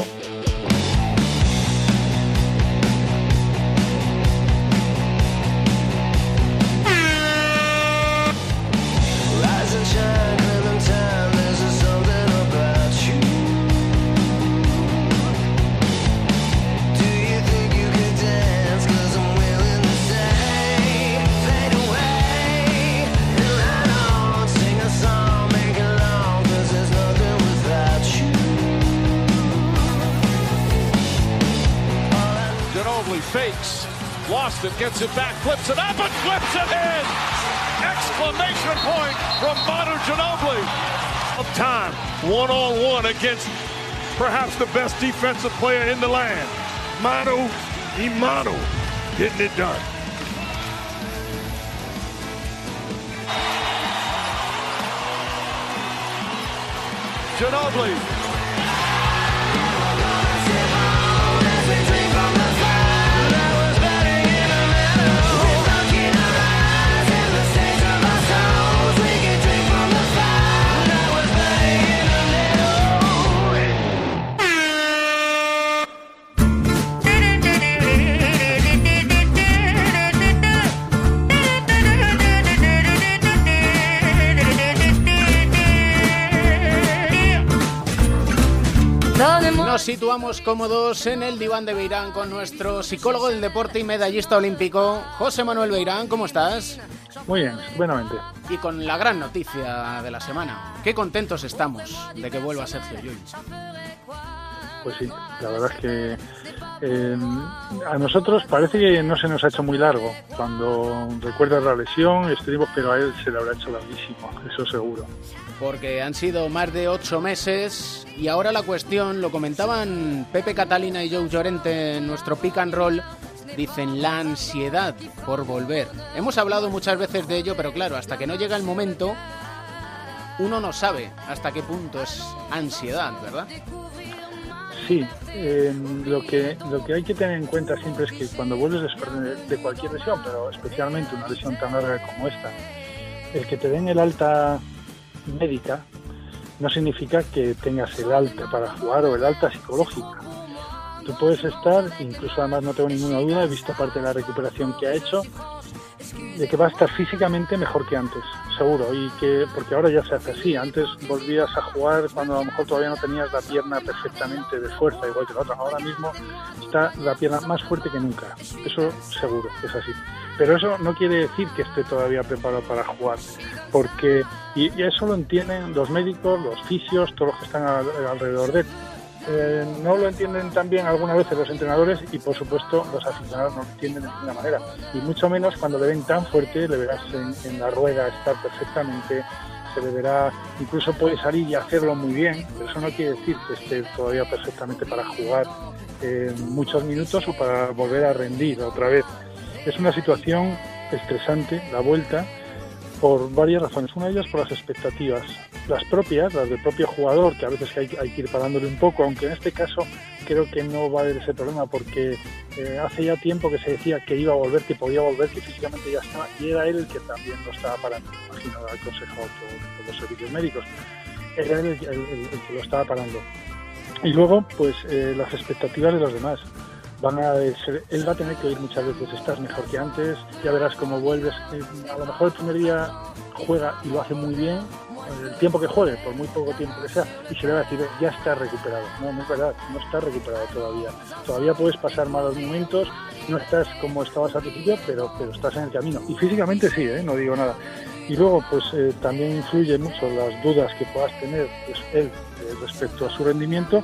Flips it up and flips it in. Exclamation point from Manu Ginobili. Of time, one on one against perhaps the best defensive player in the land, Manu Imanu, getting it done. Ginobili
Nos situamos cómodos en el diván de Beirán con nuestro psicólogo del deporte y medallista olímpico, José Manuel Beirán. ¿Cómo estás?
Muy bien, buenamente.
Y con la gran noticia de la semana. Qué contentos estamos de que vuelva Sergio Llull.
Pues sí, la verdad es que eh, a nosotros parece que no se nos ha hecho muy largo. Cuando recuerdas la lesión, estuvimos, pero a él se le habrá hecho larguísimo, eso seguro.
Porque han sido más de ocho meses y ahora la cuestión, lo comentaban Pepe Catalina y Joe Llorente en nuestro pick and roll, dicen la ansiedad por volver. Hemos hablado muchas veces de ello, pero claro, hasta que no llega el momento, uno no sabe hasta qué punto es ansiedad, ¿verdad?
Sí, eh, lo, que, lo que hay que tener en cuenta siempre es que cuando vuelves de cualquier lesión, pero especialmente una lesión tan larga como esta, el que te den el alta médica no significa que tengas el alta para jugar o el alta psicológica. Tú puedes estar, incluso además no tengo ninguna duda, he visto parte de la recuperación que ha hecho, de que va a estar físicamente mejor que antes, seguro, y que porque ahora ya se hace así. Antes volvías a jugar cuando a lo mejor todavía no tenías la pierna perfectamente de fuerza, igual que la otra. Ahora mismo está la pierna más fuerte que nunca. Eso seguro, es así. Pero eso no quiere decir que esté todavía preparado para jugar, porque y, eso lo entienden los médicos, los fisios, todos los que están al- alrededor de él. Eh, no lo entienden también algunas veces los entrenadores y por supuesto los aficionados no lo entienden de ninguna manera. Y mucho menos cuando le ven tan fuerte, le verás en, en la rueda estar perfectamente, se le verá, incluso puede salir y hacerlo muy bien, pero eso no quiere decir que esté todavía perfectamente para jugar eh, muchos minutos o para volver a rendir otra vez. Es una situación estresante, la vuelta, por varias razones. Una de ellas por las expectativas, las propias, las del propio jugador, que a veces hay, que ir parándole un poco, aunque en este caso creo que no va a haber ese problema porque eh, hace ya tiempo que se decía que iba a volver, que podía volver, que físicamente ya estaba, y era él el que también lo estaba parando, imagino, aconsejado por, por los servicios médicos. Era él el que lo estaba parando. Y luego, pues eh, las expectativas de los demás. Van a ser, él va a tener que oír muchas veces, estás mejor que antes, ya verás cómo vuelves. Eh, a lo mejor el primer día juega y lo hace muy bien, el tiempo que juegue, por muy poco tiempo que sea, y se le va a decir, ya está recuperado. No, no es verdad, no está recuperado todavía. Todavía puedes pasar malos momentos, no estás como estabas al principio, pero, pero estás en el camino. Y físicamente sí, ¿eh? no digo nada. Y luego, pues eh, también influye mucho las dudas que puedas tener pues, él eh, respecto a su rendimiento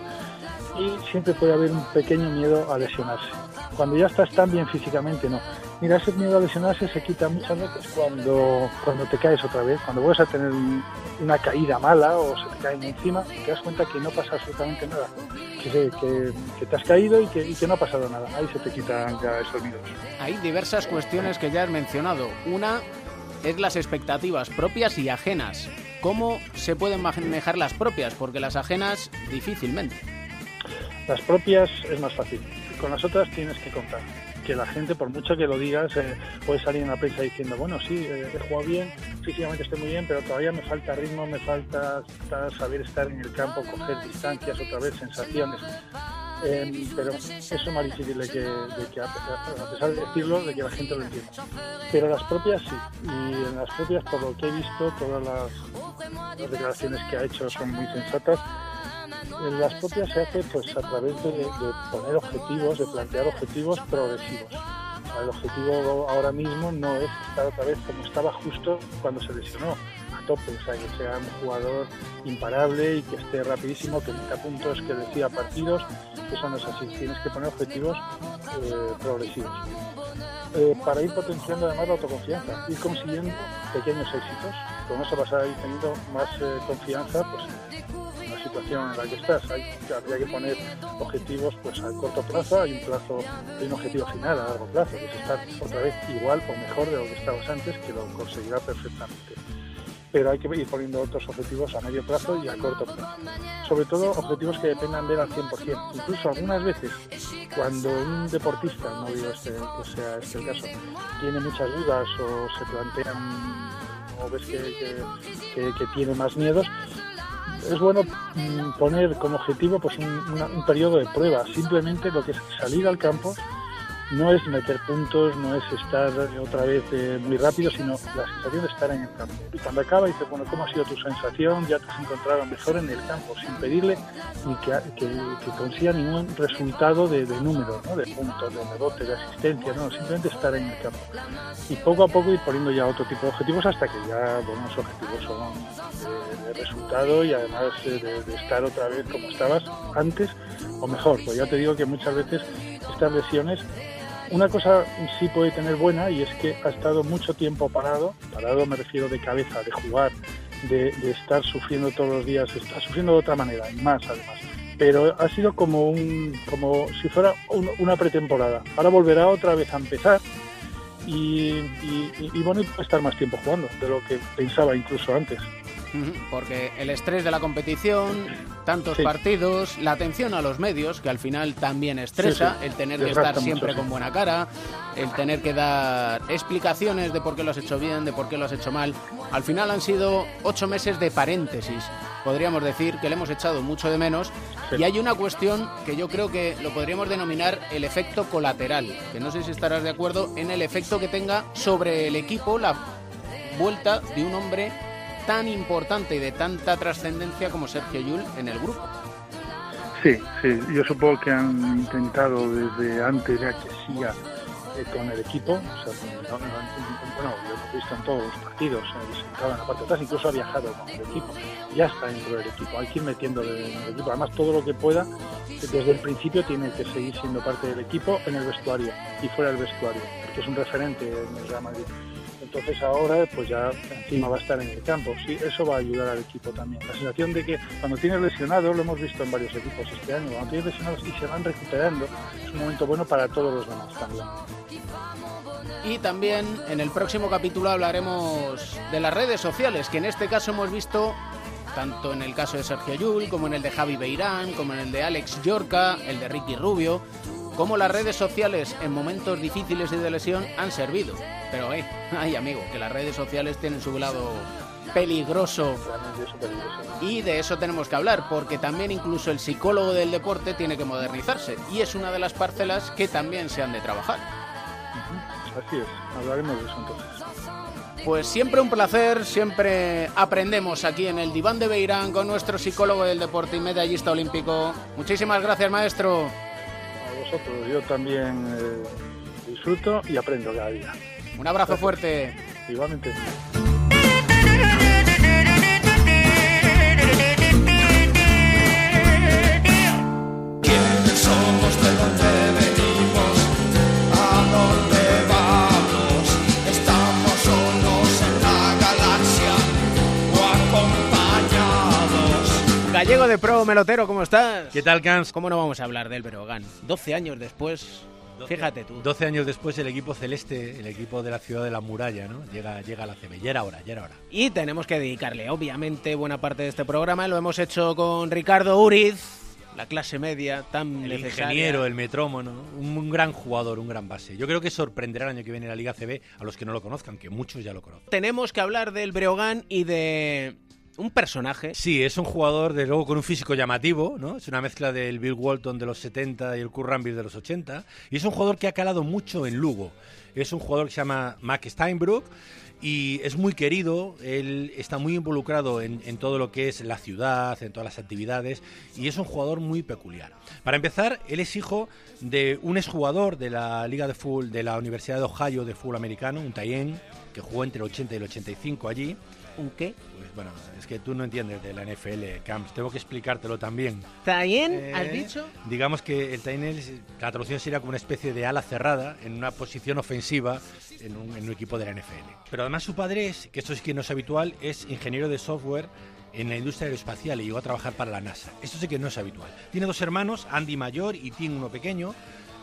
y siempre puede haber un pequeño miedo a lesionarse. Cuando ya estás tan bien físicamente, no. Mira, ese miedo a lesionarse se quita muchas veces cuando, cuando te caes otra vez, cuando vuelves a tener una caída mala o se te caen encima, te das cuenta que no pasa absolutamente nada, que, que, que te has caído y que, y que, no ha pasado nada. Ahí se te quitan ya esos miedos.
Hay diversas cuestiones que ya has mencionado. Una es las expectativas propias y ajenas. ¿Cómo se pueden manejar las propias? Porque las ajenas difícilmente.
Las propias es más fácil. Con las otras tienes que contar. Que la gente, por mucho que lo digas, eh, puede salir en la prensa diciendo, bueno, sí, eh, he jugado bien, físicamente estoy muy bien, pero todavía me falta ritmo, me falta saber estar en el campo, coger distancias otra vez, sensaciones. Eh, pero eso es más difícil de que, a pesar de decirlo, de que la gente lo entienda. Pero las propias sí, y en las propias, por lo que he visto, todas las declaraciones que ha hecho son muy sensatas. Las propias se hace pues a través de, poner objetivos, de plantear objetivos progresivos. El objetivo ahora mismo no es estar otra vez como estaba justo cuando se lesionó, a tope, o sea, que sea un jugador imparable y que esté rapidísimo, que meta puntos, que decida partidos, eso no es así, tienes que poner objetivos eh, progresivos. Eh, para ir potenciando además la autoconfianza, ir consiguiendo pequeños éxitos, con eso vas a ir teniendo más eh, confianza pues, situación en la que estás. Hay, habría que poner objetivos pues a corto plazo, hay un plazo, hay un objetivo final a largo plazo, que es estar otra vez igual o mejor de lo que estabas antes, que lo conseguirá perfectamente pero hay que ir poniendo otros objetivos a medio plazo y a corto plazo. Sobre todo objetivos que dependan de él al 100%. Incluso algunas veces, cuando un deportista, no digo este, que sea este el caso, tiene muchas dudas o se plantean o ves que, que, tiene más miedos, es bueno poner como objetivo pues un, una, un periodo de prueba, simplemente lo que es salir al campo no es meter puntos, no es estar otra vez eh, muy rápido, sino la sensación de estar en el campo. Y cuando acaba dice, bueno, ¿cómo ha sido tu sensación? Ya te has encontrado mejor en el campo, sin pedirle ni que, consiga ningún resultado de, de número, ¿no? de puntos, de rebote, de asistencia, no, simplemente estar en el campo. Y poco a poco ir poniendo ya otro tipo de objetivos hasta que ya, bueno, los objetivos son de, de resultado y además de, de estar otra vez como estabas antes o mejor. Pues ya te digo que muchas veces estas lesiones una cosa sí puede tener buena y es que ha estado mucho tiempo parado, parado me refiero de cabeza, de jugar, de, estar sufriendo todos los días, está sufriendo de otra manera y más además. Pero ha sido como un, como si fuera un, una pretemporada. Ahora volverá otra vez a empezar y, y, y estar más tiempo jugando de lo que pensaba incluso antes.
Porque el estrés de la competición, tantos sí. partidos, la atención a los medios, que al final también estresa, sí, sí. el tener que estar siempre mucho, con buena cara, el tener que dar explicaciones de por qué lo has hecho bien, de por qué lo has hecho mal. Al final han sido ocho meses de paréntesis, podríamos decir, que le hemos echado mucho de menos. Y hay una cuestión que yo creo que lo podríamos denominar el efecto colateral, que no sé si estarás de acuerdo en el efecto que tenga sobre el equipo la vuelta de un hombre tan importante y de tanta trascendencia como Sergio Yul en el grupo.
Sí, sí, yo supongo que han intentado desde antes ya que siga eh, con el equipo, o sea, no, no, bueno, lo hemos visto en todos los partidos, eh, sentado en la parte de atrás, incluso ha viajado con el equipo, ya está dentro del equipo, hay que ir metiéndole en el equipo, además todo lo que pueda, desde el principio tiene que seguir siendo parte del equipo en el vestuario y fuera del vestuario, porque es un referente en el Real Madrid entonces ahora pues ya encima va a estar en el campo. Sí, eso va a ayudar al equipo también. La sensación de que cuando tienes lesionados, lo hemos visto en varios equipos este año, cuando tienes lesionados y se van recuperando, es un momento bueno para todos los demás también.
Y también en el próximo capítulo hablaremos de las redes sociales, que en este caso hemos visto tanto en el caso de Sergio Yul, como en el de Javi Beirán, como en el de Alex Yorca, el de Ricky Rubio, cómo las redes sociales en momentos difíciles y de lesión han servido. Pero, eh, ay amigo, que las redes sociales tienen su lado peligroso. Y de eso tenemos que hablar, porque también incluso el psicólogo del deporte tiene que modernizarse. Y es una de las parcelas que también se han de trabajar.
Así es, hablaremos de eso entonces.
Pues siempre un placer, siempre aprendemos aquí en el diván de Beirán con nuestro psicólogo del deporte y medallista olímpico. Muchísimas gracias, maestro.
Vosotros, yo también eh, disfruto y aprendo cada día.
Un abrazo fuerte.
Igualmente.
Gallego de Pro Melotero, ¿cómo estás?
¿Qué tal, Cans?
¿Cómo no vamos a hablar del Breogán? 12 años después, fíjate tú.
12 años después el equipo celeste, el equipo de la ciudad de la muralla, ¿no? Llega, llega a la CB. Ya era hora, ya era hora.
Y tenemos que dedicarle, obviamente, buena parte de este programa. Lo hemos hecho con Ricardo Uriz, la clase media tan
El
necesaria.
ingeniero, el metrómono, un, un gran jugador, un gran base. Yo creo que sorprenderá el año que viene la Liga CB a los que no lo conozcan, que muchos ya lo conocen.
Tenemos que hablar del Breogán y de un personaje.
Sí, es un jugador, de luego, con un físico llamativo, ¿no? Es una mezcla del Bill Walton de los 70 y el Kurt Rambis de los 80. Y es un jugador que ha calado mucho en Lugo. Es un jugador que se llama Mac Steinbrook y es muy querido. Él está muy involucrado en, en todo lo que es la ciudad, en todas las actividades. Y es un jugador muy peculiar. Para empezar, él es hijo de un exjugador de la Liga de Fútbol de la Universidad de Ohio de fútbol americano, un Tayen, que jugó entre el 80 y el 85 allí.
¿Un qué?
Bueno, es que tú no entiendes de la NFL, Camps. Tengo que explicártelo también.
¿Tayen, has dicho?
Digamos que el tight end, es- la traducción sería como una especie de ala cerrada en una posición ofensiva en un, en un equipo de la NFL. Pero además su padre es, que esto sí que no es habitual, es ingeniero de software en la industria aeroespacial y llegó a trabajar para la NASA. Esto sí que no es habitual. Tiene dos hermanos, Andy mayor y Tim uno pequeño,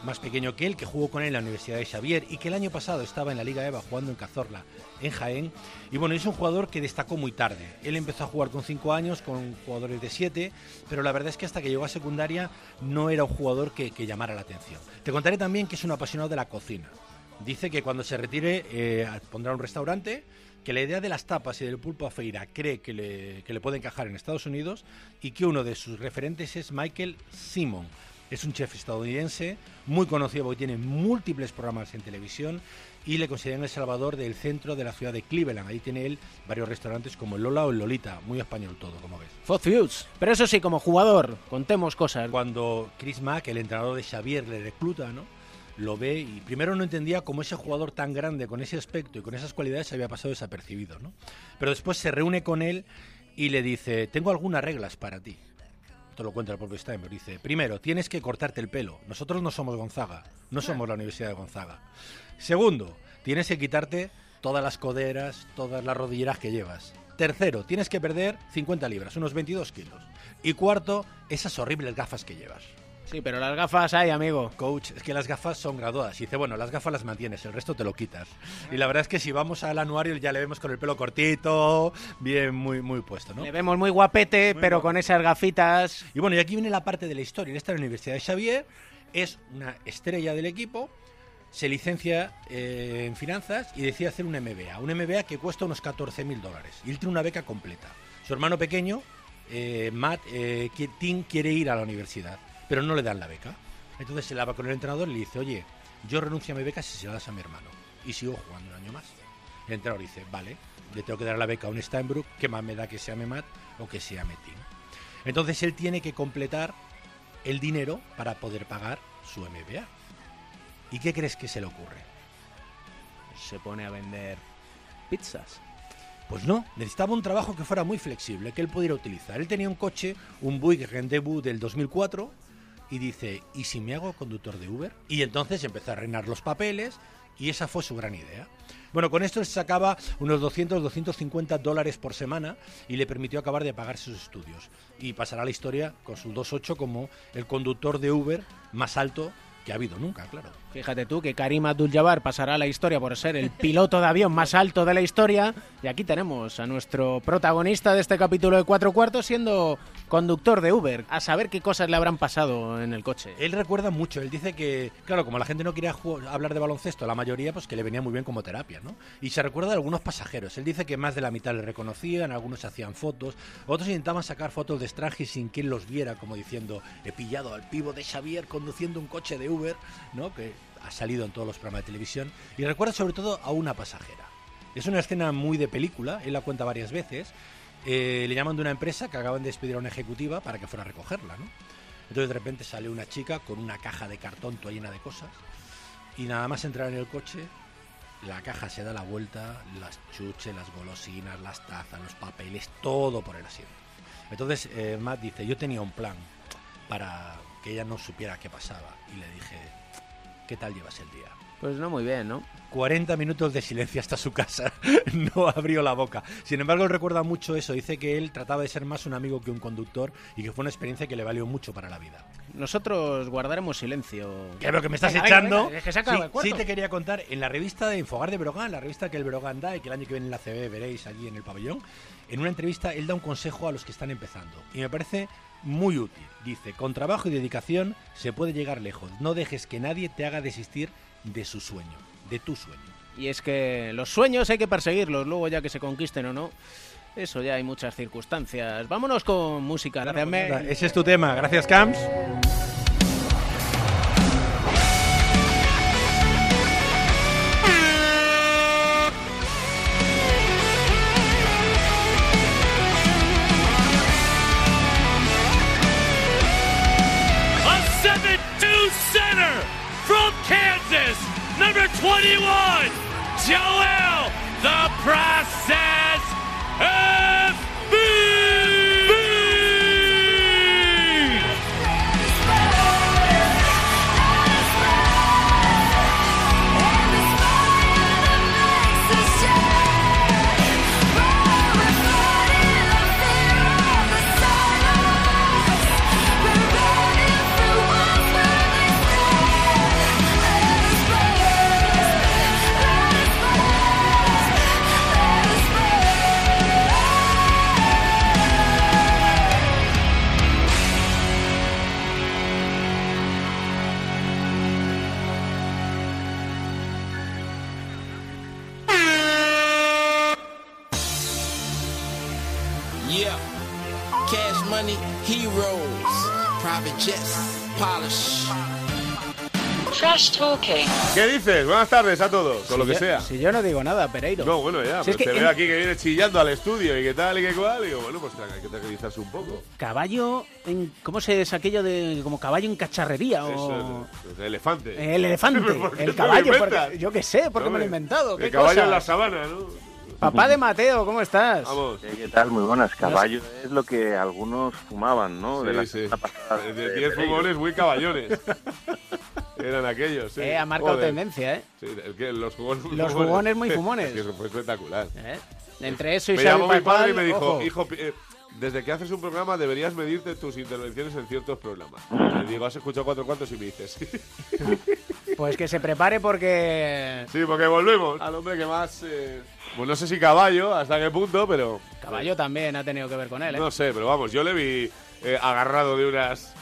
más pequeño que él, que jugó con él en la Universidad de Xavier y que el año pasado estaba en la Liga EVA jugando en Cazorla, en Jaén. Y bueno, es un jugador que destacó muy tarde. Él empezó a jugar con 5 años, con jugadores de 7, pero la verdad es que hasta que llegó a secundaria no era un jugador que, llamara la atención. Te contaré también que es un apasionado de la cocina. Dice que cuando se retire eh, pondrá un restaurante, que la idea de las tapas y del pulpo a feira cree que le, que le puede encajar en Estados Unidos y que uno de sus referentes es Michael Simon. Es un chef estadounidense muy conocido porque tiene múltiples programas en televisión y le consideran el salvador del centro de la ciudad de Cleveland. Ahí tiene él varios restaurantes como el Lola o el Lolita, muy español todo, como ves.
Fox Fuse. Pero eso sí, como jugador, contemos cosas.
Cuando Chris Mack, el entrenador de Xavier, le recluta, ¿no? Lo ve y primero no entendía cómo ese jugador tan grande, con ese aspecto y con esas cualidades, había pasado desapercibido, ¿no? Pero después se reúne con él y le dice, tengo algunas reglas para ti. Esto lo cuenta el propio Steinberg. Dice, primero, tienes que cortarte el pelo. Nosotros no somos Gonzaga, no somos la Universidad de Gonzaga. Segundo, tienes que quitarte todas las coderas, todas las rodilleras que llevas. Tercero, tienes que perder 50 libras, unos 22 kilos. Y cuarto, esas horribles gafas que llevas.
Sí, pero las gafas hay, amigo.
Coach, es que las gafas son graduadas. Y dice, bueno, las gafas las mantienes, el resto te lo quitas. Y la verdad es que si vamos al anuario ya le vemos con el pelo cortito, bien, muy, muy puesto, ¿no?
Le vemos muy guapete, pero con esas gafitas.
Y bueno, y aquí viene la parte de la historia. Él está en la Universidad de Xavier, es una estrella del equipo, se licencia eh, en finanzas y decide hacer un MBA. Un MBA que cuesta unos 14.000 dólares. Y él tiene una beca completa. Su hermano pequeño, eh, Matt, eh, Tim, quiere ir a la universidad, pero no le dan la beca. Entonces se la va con el entrenador y le dice, oye, yo renuncio a mi beca si se la das a mi hermano. Y sigo jugando un año más. El entrenador dice, vale, le tengo que dar la beca a un Steinbrook, ¿qué más me da que se llame Matt o que se llame Tim? Entonces él tiene que completar el dinero para poder pagar su MBA. ¿Y qué crees que se le ocurre?
Se pone a vender pizzas.
Pues no, necesitaba un trabajo que fuera muy flexible, que él pudiera utilizar. Él tenía un coche, un Buick Rendezvous del 2004, y dice, ¿y si me hago conductor de Uber? Y entonces empezó a reinar los papeles, y esa fue su gran idea. Bueno, con esto se sacaba unos 200, 250 dólares por semana y le permitió acabar de pagar sus estudios. Y pasará la historia con su 2.8 como el conductor de Uber más alto que ha habido nunca, claro.
Fíjate tú que Karim Abdul-Jabbar pasará a la historia por ser el piloto de avión más alto de la historia y aquí tenemos a nuestro protagonista de este capítulo de cuatro cuartos siendo conductor de Uber. A saber qué cosas le habrán pasado en el coche.
Él recuerda mucho, él dice que, claro, como la gente no quería ju- hablar de baloncesto, la mayoría, pues que le venía muy bien como terapia, ¿no? Y se recuerda de algunos pasajeros. Él dice que más de la mitad le reconocían, algunos hacían fotos, otros intentaban sacar fotos de extranjis sin él los viera, como diciendo, he pillado al pivo de Xavier conduciendo un coche de Uber, ¿no? Que ha salido en todos los programas de televisión. Y recuerda sobre todo a una pasajera. Es una escena muy de película, él la cuenta varias veces. Eh, le llaman de una empresa que acaban de despedir a una ejecutiva para que fuera a recogerla, ¿no? Entonces de repente sale una chica con una caja de cartón toda llena de cosas y nada más entrar en el coche, la caja se da la vuelta, las chuches, las golosinas, las tazas, los papeles, todo por el asiento. Entonces eh, Matt dice, yo tenía un plan para que ella no supiera qué pasaba y le dije, ¿qué tal llevas el día?
Pues no muy bien, ¿no?
40 minutos de silencio hasta su casa. no abrió la boca. Sin embargo, él recuerda mucho eso. Dice que él trataba de ser más un amigo que un conductor y que fue una experiencia que le valió mucho para la vida.
Nosotros guardaremos silencio.
Que lo que me estás
Venga, venga,
echando.
venga, es que se acaba
sí, sí te quería contar. En la revista de Infogar de Brogan, la revista que el Brogan da y que el año que viene en la CB veréis allí en el pabellón, en una entrevista él da un consejo a los que están empezando. Y me parece muy útil. Dice, con trabajo y dedicación se puede llegar lejos. No dejes que nadie te haga desistir de su sueño, de tu sueño.
Y es que los sueños hay que perseguirlos, luego ya que se conquisten o no. Eso ya hay muchas circunstancias. Vámonos con música. Gracias,
Ese es tu tema. Gracias, Camps.
21, Joel the Process
money, heroes, private jets, polish.
Trash talking.
¿Qué dices? Buenas tardes a todos, con lo
Si
que
yo-
sea.
Si yo no digo nada, Pereiro.
No, bueno, ya,
Si es
pero
que
te
en-
veo aquí que viene chillando al estudio y qué tal y qué cual. Y digo, bueno, pues hay que tranquilizarse un poco.
Caballo, en, ¿cómo se es aquello de como caballo en cacharrería? O...
Eso, el elefante.
El elefante,
¿Por qué
el caballo,
lo
porque- yo qué sé, porque me lo he inventado. ¿Qué
El caballo en la sabana, ¿no?
Papá de Mateo, ¿cómo estás?
Vamos.
¿Qué tal? Muy buenas. Caballo es lo que algunos fumaban, ¿no? de la
Sí, sí.
pasada.
De
de
10
Pereiro.
fumones muy caballones. Eran aquellos, sí.
Eh, ha marcado
Joder.
tendencia, ¿eh?
Sí, el que los jugones muy
Los jugones muy fumones.
Es que fue espectacular.
¿Eh? Entre eso y
Me llamó mi padre y me dijo,
ojo.
hijo, eh, desde que haces un programa deberías medirte tus intervenciones en ciertos programas. Le digo, ¿has escuchado cuatro cuantos? Y me dices, sí.
Pues que se prepare porque...
Sí, porque volvemos al hombre que más... eh, pues no sé si caballo, hasta qué punto, pero...
Caballo también ha tenido que ver con él, ¿eh?
No sé, pero vamos, yo le vi eh, agarrado de unas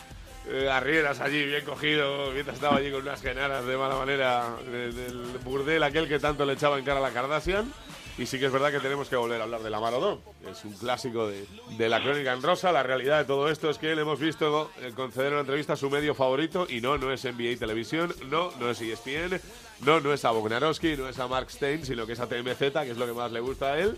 eh, arrieras allí, bien cogido, mientras estaba allí con unas genaras de mala manera de- del burdel aquel que tanto le echaba en cara a la Kardashian. Y sí que es verdad que tenemos que volver a hablar de la Marodón. Es un clásico de, de la crónica en rosa. La realidad de todo esto es que le hemos visto eh, conceder una entrevista a su medio favorito y no, no es NBA Televisión, no, no es ESPN, no, no es a Bognarowski, no es a Mark Stein, sino que es a TMZ, que es lo que más le gusta a él.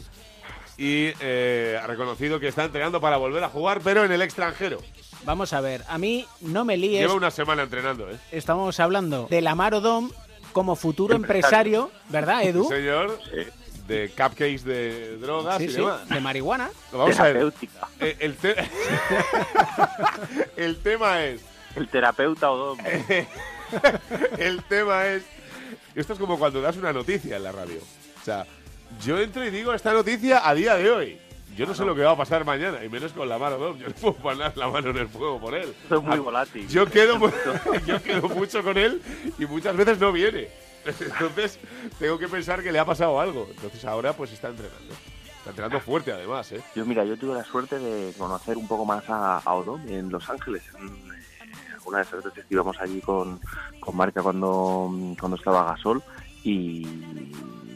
Y eh, ha reconocido que está entrenando para volver a jugar, pero en el extranjero.
Vamos a ver, a mí no me líes.
Lleva una semana entrenando, ¿eh?
Estamos hablando del Amaro Dom como futuro empresario, ¿verdad, Edu?
Sí, señor. De cupcakes de drogas
Sí,
y
sí,
demás.
de marihuana.
Vamos a ver.
Terapéutica.
Eh, El, te- el tema es.
El terapeuta Odom.
el tema es. Esto es como cuando das una noticia en la radio. O sea, yo entro y digo esta noticia a día de hoy. Yo no sé lo que va a pasar mañana, y menos con la mano Dom. Yo no puedo poner la mano en el fuego por él.
Esto es muy
Ah,
volátil.
Yo quedo, yo quedo mucho con él y muchas veces no viene. Entonces tengo que pensar que le ha pasado algo. Entonces ahora pues está entrenando. Está entrenando fuerte además, ¿eh?
Yo, mira, yo tuve la suerte de conocer un poco más a, a Odom en Los Ángeles. Eh, una de esas veces que íbamos allí con, con Marca cuando, cuando estaba Gasol. Y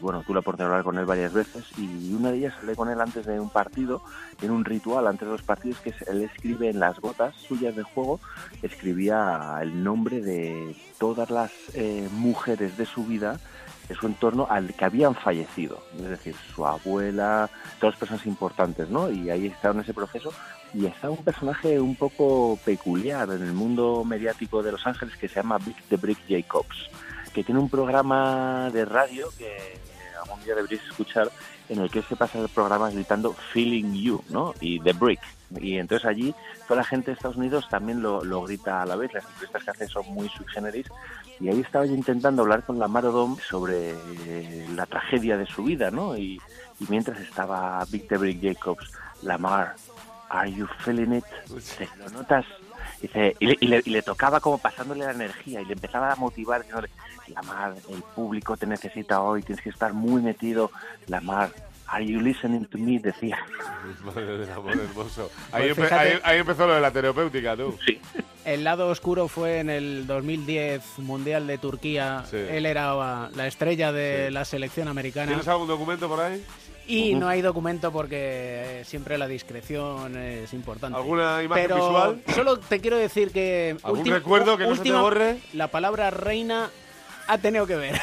bueno, tuve la oportunidad de hablar con él varias veces. Y una de ellas hablé con él antes de un partido, en un ritual antes de los partidos, que él escribe en las gotas suyas de juego, escribía el nombre de todas las eh, mujeres de su vida de su entorno al que habían fallecido, es decir, su abuela, todas personas importantes, ¿no? Y ahí estaba en ese proceso y está un personaje un poco peculiar en el mundo mediático de Los Ángeles que se llama Big the Brick Jacobs, que tiene un programa de radio que algún día deberíais escuchar en el que se pasa el programa gritando Feeling You, ¿no? Y The Brick. Y entonces allí toda la gente de Estados Unidos también lo, lo grita a la vez, las entrevistas que hace son muy sui generis y ahí estaba yo intentando hablar con la Marodom sobre la tragedia de su vida, ¿no? Y, y mientras estaba Victor Brick Jacobs, Lamar, ¿are you feeling it? Dice, ¿Lo notas? Dice, y, le, y, le, y le tocaba como pasándole la energía y le empezaba a motivar, diciéndole, Lamar, el público te necesita hoy, tienes que estar muy metido. Lamar, ¿are you listening to me? Decía.
Madre del amor hermoso. Ahí,
Pues
empe- ahí- ahí empezó lo de la terapéutica, tú.
Sí.
El lado oscuro fue en el 2010 Mundial de Turquía.
Sí.
Él era la estrella de
Sí.
la selección americana.
¿Tienes algún documento por ahí?
Y no hay documento porque siempre la discreción es importante.
¿Alguna imagen
Pero
visual?
Solo te quiero decir que.
¿Algún recuerdo que no se te borre?
La palabra reina ha tenido que ver.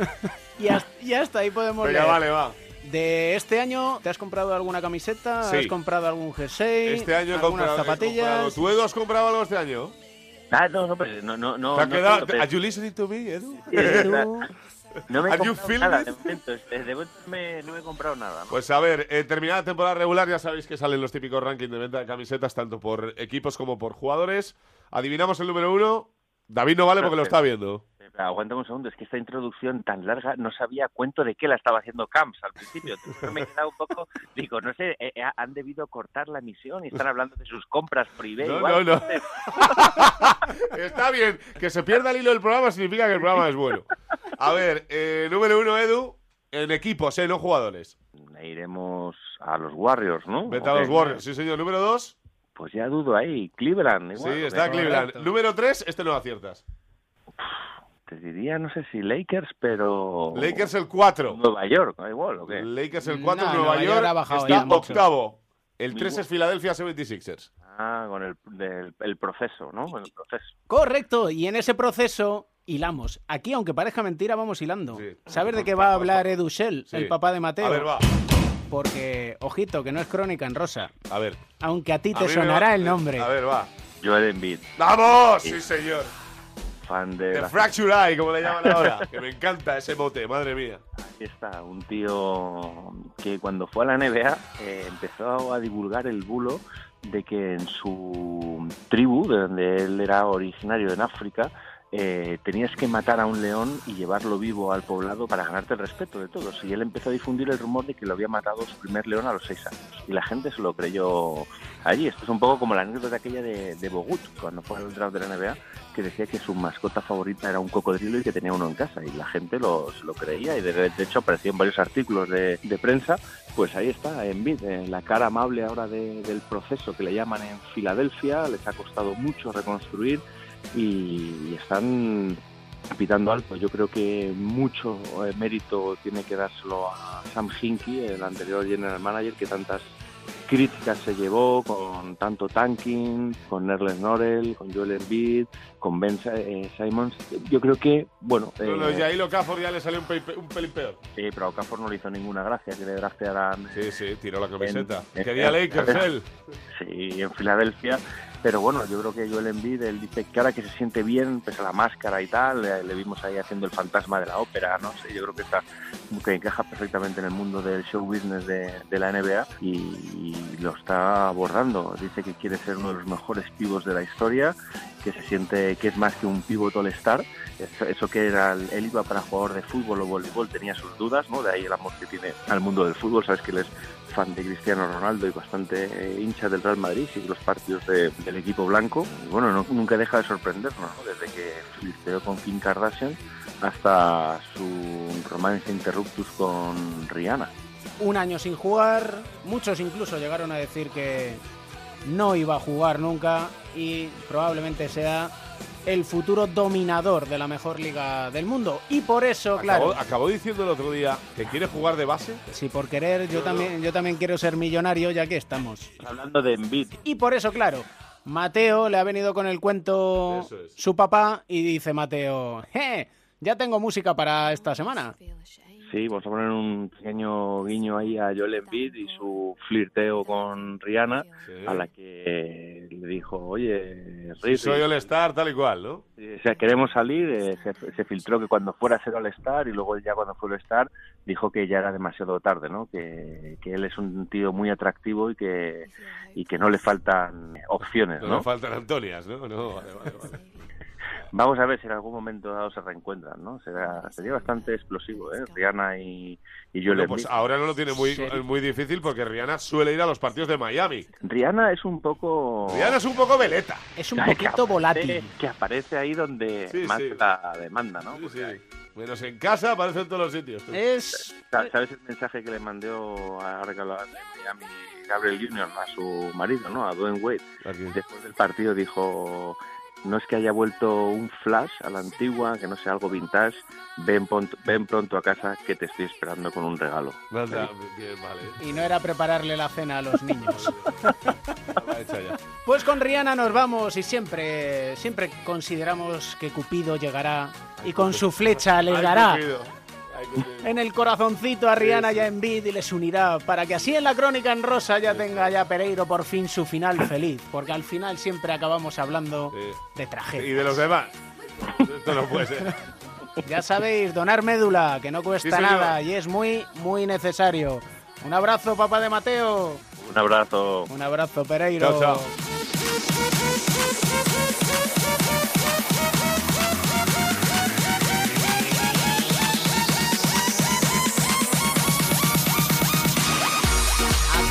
y, hasta, y hasta ahí podemos
Venga,
leer.
vale, va.
De este año, ¿te has comprado alguna camiseta?
Sí.
¿Has comprado algún jersey?
Este año he comprado, he
zapatillas?
comprado. ¿Tú, Edu, has comprado algo este año?
Ah, no, no, pero no, no, no.
¿Te ha
no
quedado?
tanto, pero-
¿Are you listening to me, Edu?
No me he
Are you
comprado
feeling
nada de momento. De de momento me- no me he comprado nada. ¿no?
Pues a ver, eh, terminada la temporada regular, ya sabéis que salen los típicos rankings de venta de camisetas, tanto por equipos como por jugadores. Adivinamos el número uno. David no vale porque lo está viendo.
Aguántame un segundo, es que esta introducción tan larga no sabía cuento de qué la estaba haciendo Camps al principio. Entonces me he quedado un poco, digo, no sé, eh, eh, han debido cortar la emisión y están hablando de sus compras privé.
No,
igual,
no, no. Está bien, que se pierda el hilo del programa significa que el programa es bueno. A ver, eh, número uno, Edu, en equipos, eh, no jugadores.
Iremos a los Warriors, ¿no?
Vete a
¿O
los? Warriors, sí señor. Número dos,
Pues ya dudo ahí, Cleveland.
sí,
Igual,
está
¿no?
Cleveland. Número tres, este no aciertas.
Te diría, no sé si Lakers, pero...
Lakers el 4.
Nueva York, igual, ¿o qué?
Lakers el 4,
No,
Nueva,
Nueva York
York,
ha bajado
está
ya mucho.
octavo. El 3 es Philadelphia 76ers.
Ah, con el, el proceso, ¿no? El proceso.
Correcto, y en ese proceso hilamos. Aquí, aunque parezca mentira, vamos hilando. ¿Sabes de qué va a hablar Edu Shell,
Sí.
el papá de Mateo?
A ver, va.
Porque, ojito, que no es crónica en rosa.
A ver.
Aunque a ti te sonará
va-
el nombre.
A ver, va.
Joel Embiid,
¡Vamos! Sí, señor.
Fan de...
The
la-
Fracture Eye, como le llaman ahora. que me encanta ese mote, madre mía.
Aquí está, un tío que cuando fue a la NBA eh, empezó a divulgar el bulo de que en su tribu, de donde él era originario en África, eh, tenías que matar a un león y llevarlo vivo al poblado para ganarte el respeto de todos. Y él empezó a difundir el rumor de que lo había matado su primer león a los seis años. Y la gente se lo creyó allí. Esto es un poco como la anécdota aquella de, de Bogut, cuando fue al draft de la NBA, que decía que su mascota favorita era un cocodrilo y que tenía uno en casa. Y la gente lo, lo creía. Y de, de hecho apareció varios artículos de, de prensa. Pues ahí está, en vid, la cara amable ahora de- del proceso que le llaman en Filadelfia. Les ha costado mucho reconstruir y, están pitando alto. Yo creo que mucho eh, mérito tiene que dárselo a Sam Hinkie, el anterior general manager, que tantas críticas se llevó con tanto tanking, con Nerlens Norel, con Joel Embiid, con Ben eh, Simons. Yo creo que, bueno...
No, no,
eh,
y ahí lo Cafor ya le salió un, pe- un pelín peor.
Sí, pero a Okafor no le hizo ninguna gracia que le draftearan.
Sí, sí, tiró la camiseta.
en-
Quería
en-
Lakers él.
Sí, en Filadelfia. Pero bueno, yo creo que Joel Embiid, él dice que ahora que se siente bien, pese a la máscara y tal, le, le vimos ahí haciendo el fantasma de la ópera, no sé, yo creo que está que encaja perfectamente en el mundo del show business de, de la NBA y, lo está abordando. Dice que quiere ser uno de los mejores pivos de la historia, que se siente que es más que un pivot all-star. Eso, eso que era, él iba para jugador de fútbol o voleibol, tenía sus dudas, ¿no? De ahí el amor que tiene al mundo del fútbol. Sabes que él es fan de Cristiano Ronaldo y bastante eh, hincha del Real Madrid, sigue los partidos de- del equipo blanco. Y bueno, no- nunca deja de sorprendernos, ¿no? Desde que flirteó con Kim Kardashian hasta su romance interruptus con Rihanna.
Un año sin jugar, muchos incluso llegaron a decir que no iba a jugar nunca y probablemente sea el futuro dominador de la mejor liga del mundo. Y por eso,
Acabó,
claro,
acabó diciendo el otro día que quiere jugar de base.
si por querer yo también, yo también quiero ser millonario, ya que estamos.
Hablando de Embiid,
Y por eso, claro, Mateo le ha venido con el cuento
es.
su papá y dice Mateo, ¡eh! Ya tengo música para esta semana.
Sí, vamos a poner un pequeño guiño ahí a Joel Embiid y su flirteo con Rihanna, a la que le dijo, oye, Riri,
soy el star, tal y cual, ¿no?
o sea, queremos salir, eh, se, se filtró que cuando fuera a ser All-Star y luego ya cuando fue All-Star dijo que ya era demasiado tarde, ¿no? Que, que él es un tío muy atractivo y que, y que no le faltan opciones,
No,
¿no?
le faltan Antonias, ¿no? No, vale, vale, vale.
Vamos a ver si en algún momento dado se reencuentran, ¿no? Será, sería bastante explosivo, ¿eh? Rihanna y, y Joel
Bueno, pues ahora no lo tiene muy, muy difícil porque Rihanna suele ir a los partidos de Miami.
Rihanna es un poco...
Rihanna es un poco veleta.
Es
un poquito volátil. Que aparece ahí donde
Sí,
más
sí.
la demanda, ¿no?
Sí, sí. Menos en casa, aparece en todos los sitios. tú.
Es...
Sa- ¿Sabes el mensaje que le mandó de Miami Gabriel Jr. a su marido, ¿no? A Dwayne Wade. Después del partido dijo, no es que haya vuelto un flash a la antigua, que no sea algo vintage, ven, pronto- ven pronto a casa que te estoy esperando con un regalo.
Anda, bien, vale.
Y no era prepararle la cena a los niños. Pues con Rihanna nos vamos y siempre, siempre consideramos que Cupido llegará y con su flecha le
Ay,
dará. En el corazoncito a Rihanna y a Envid y les unirá para que así en la crónica en rosa ya tenga ya Pereiro por fin su final feliz, porque al final siempre acabamos hablando de
Y
tragedia.
de los demás. Esto no puede ser.
Ya sabéis, donar médula, que no cuesta
Sí,
nada y es muy, muy necesario. Un abrazo, papá de Mateo.
Un abrazo.
Un abrazo, Pereiro.
Chao, chao.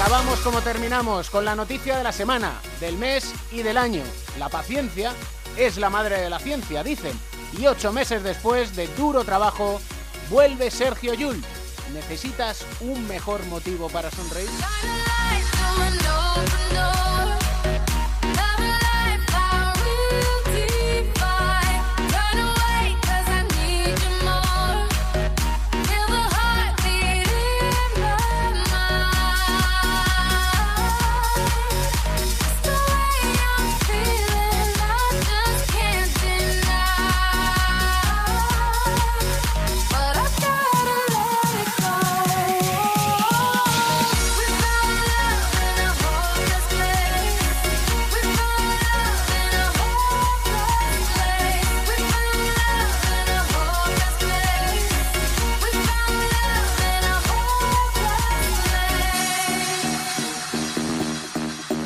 Acabamos como terminamos con la noticia de la semana, del mes y del año. La paciencia es la madre de la ciencia, dicen. Y ocho meses después de duro trabajo, vuelve Sergio Yul. ¿Necesitas un mejor motivo para sonreír?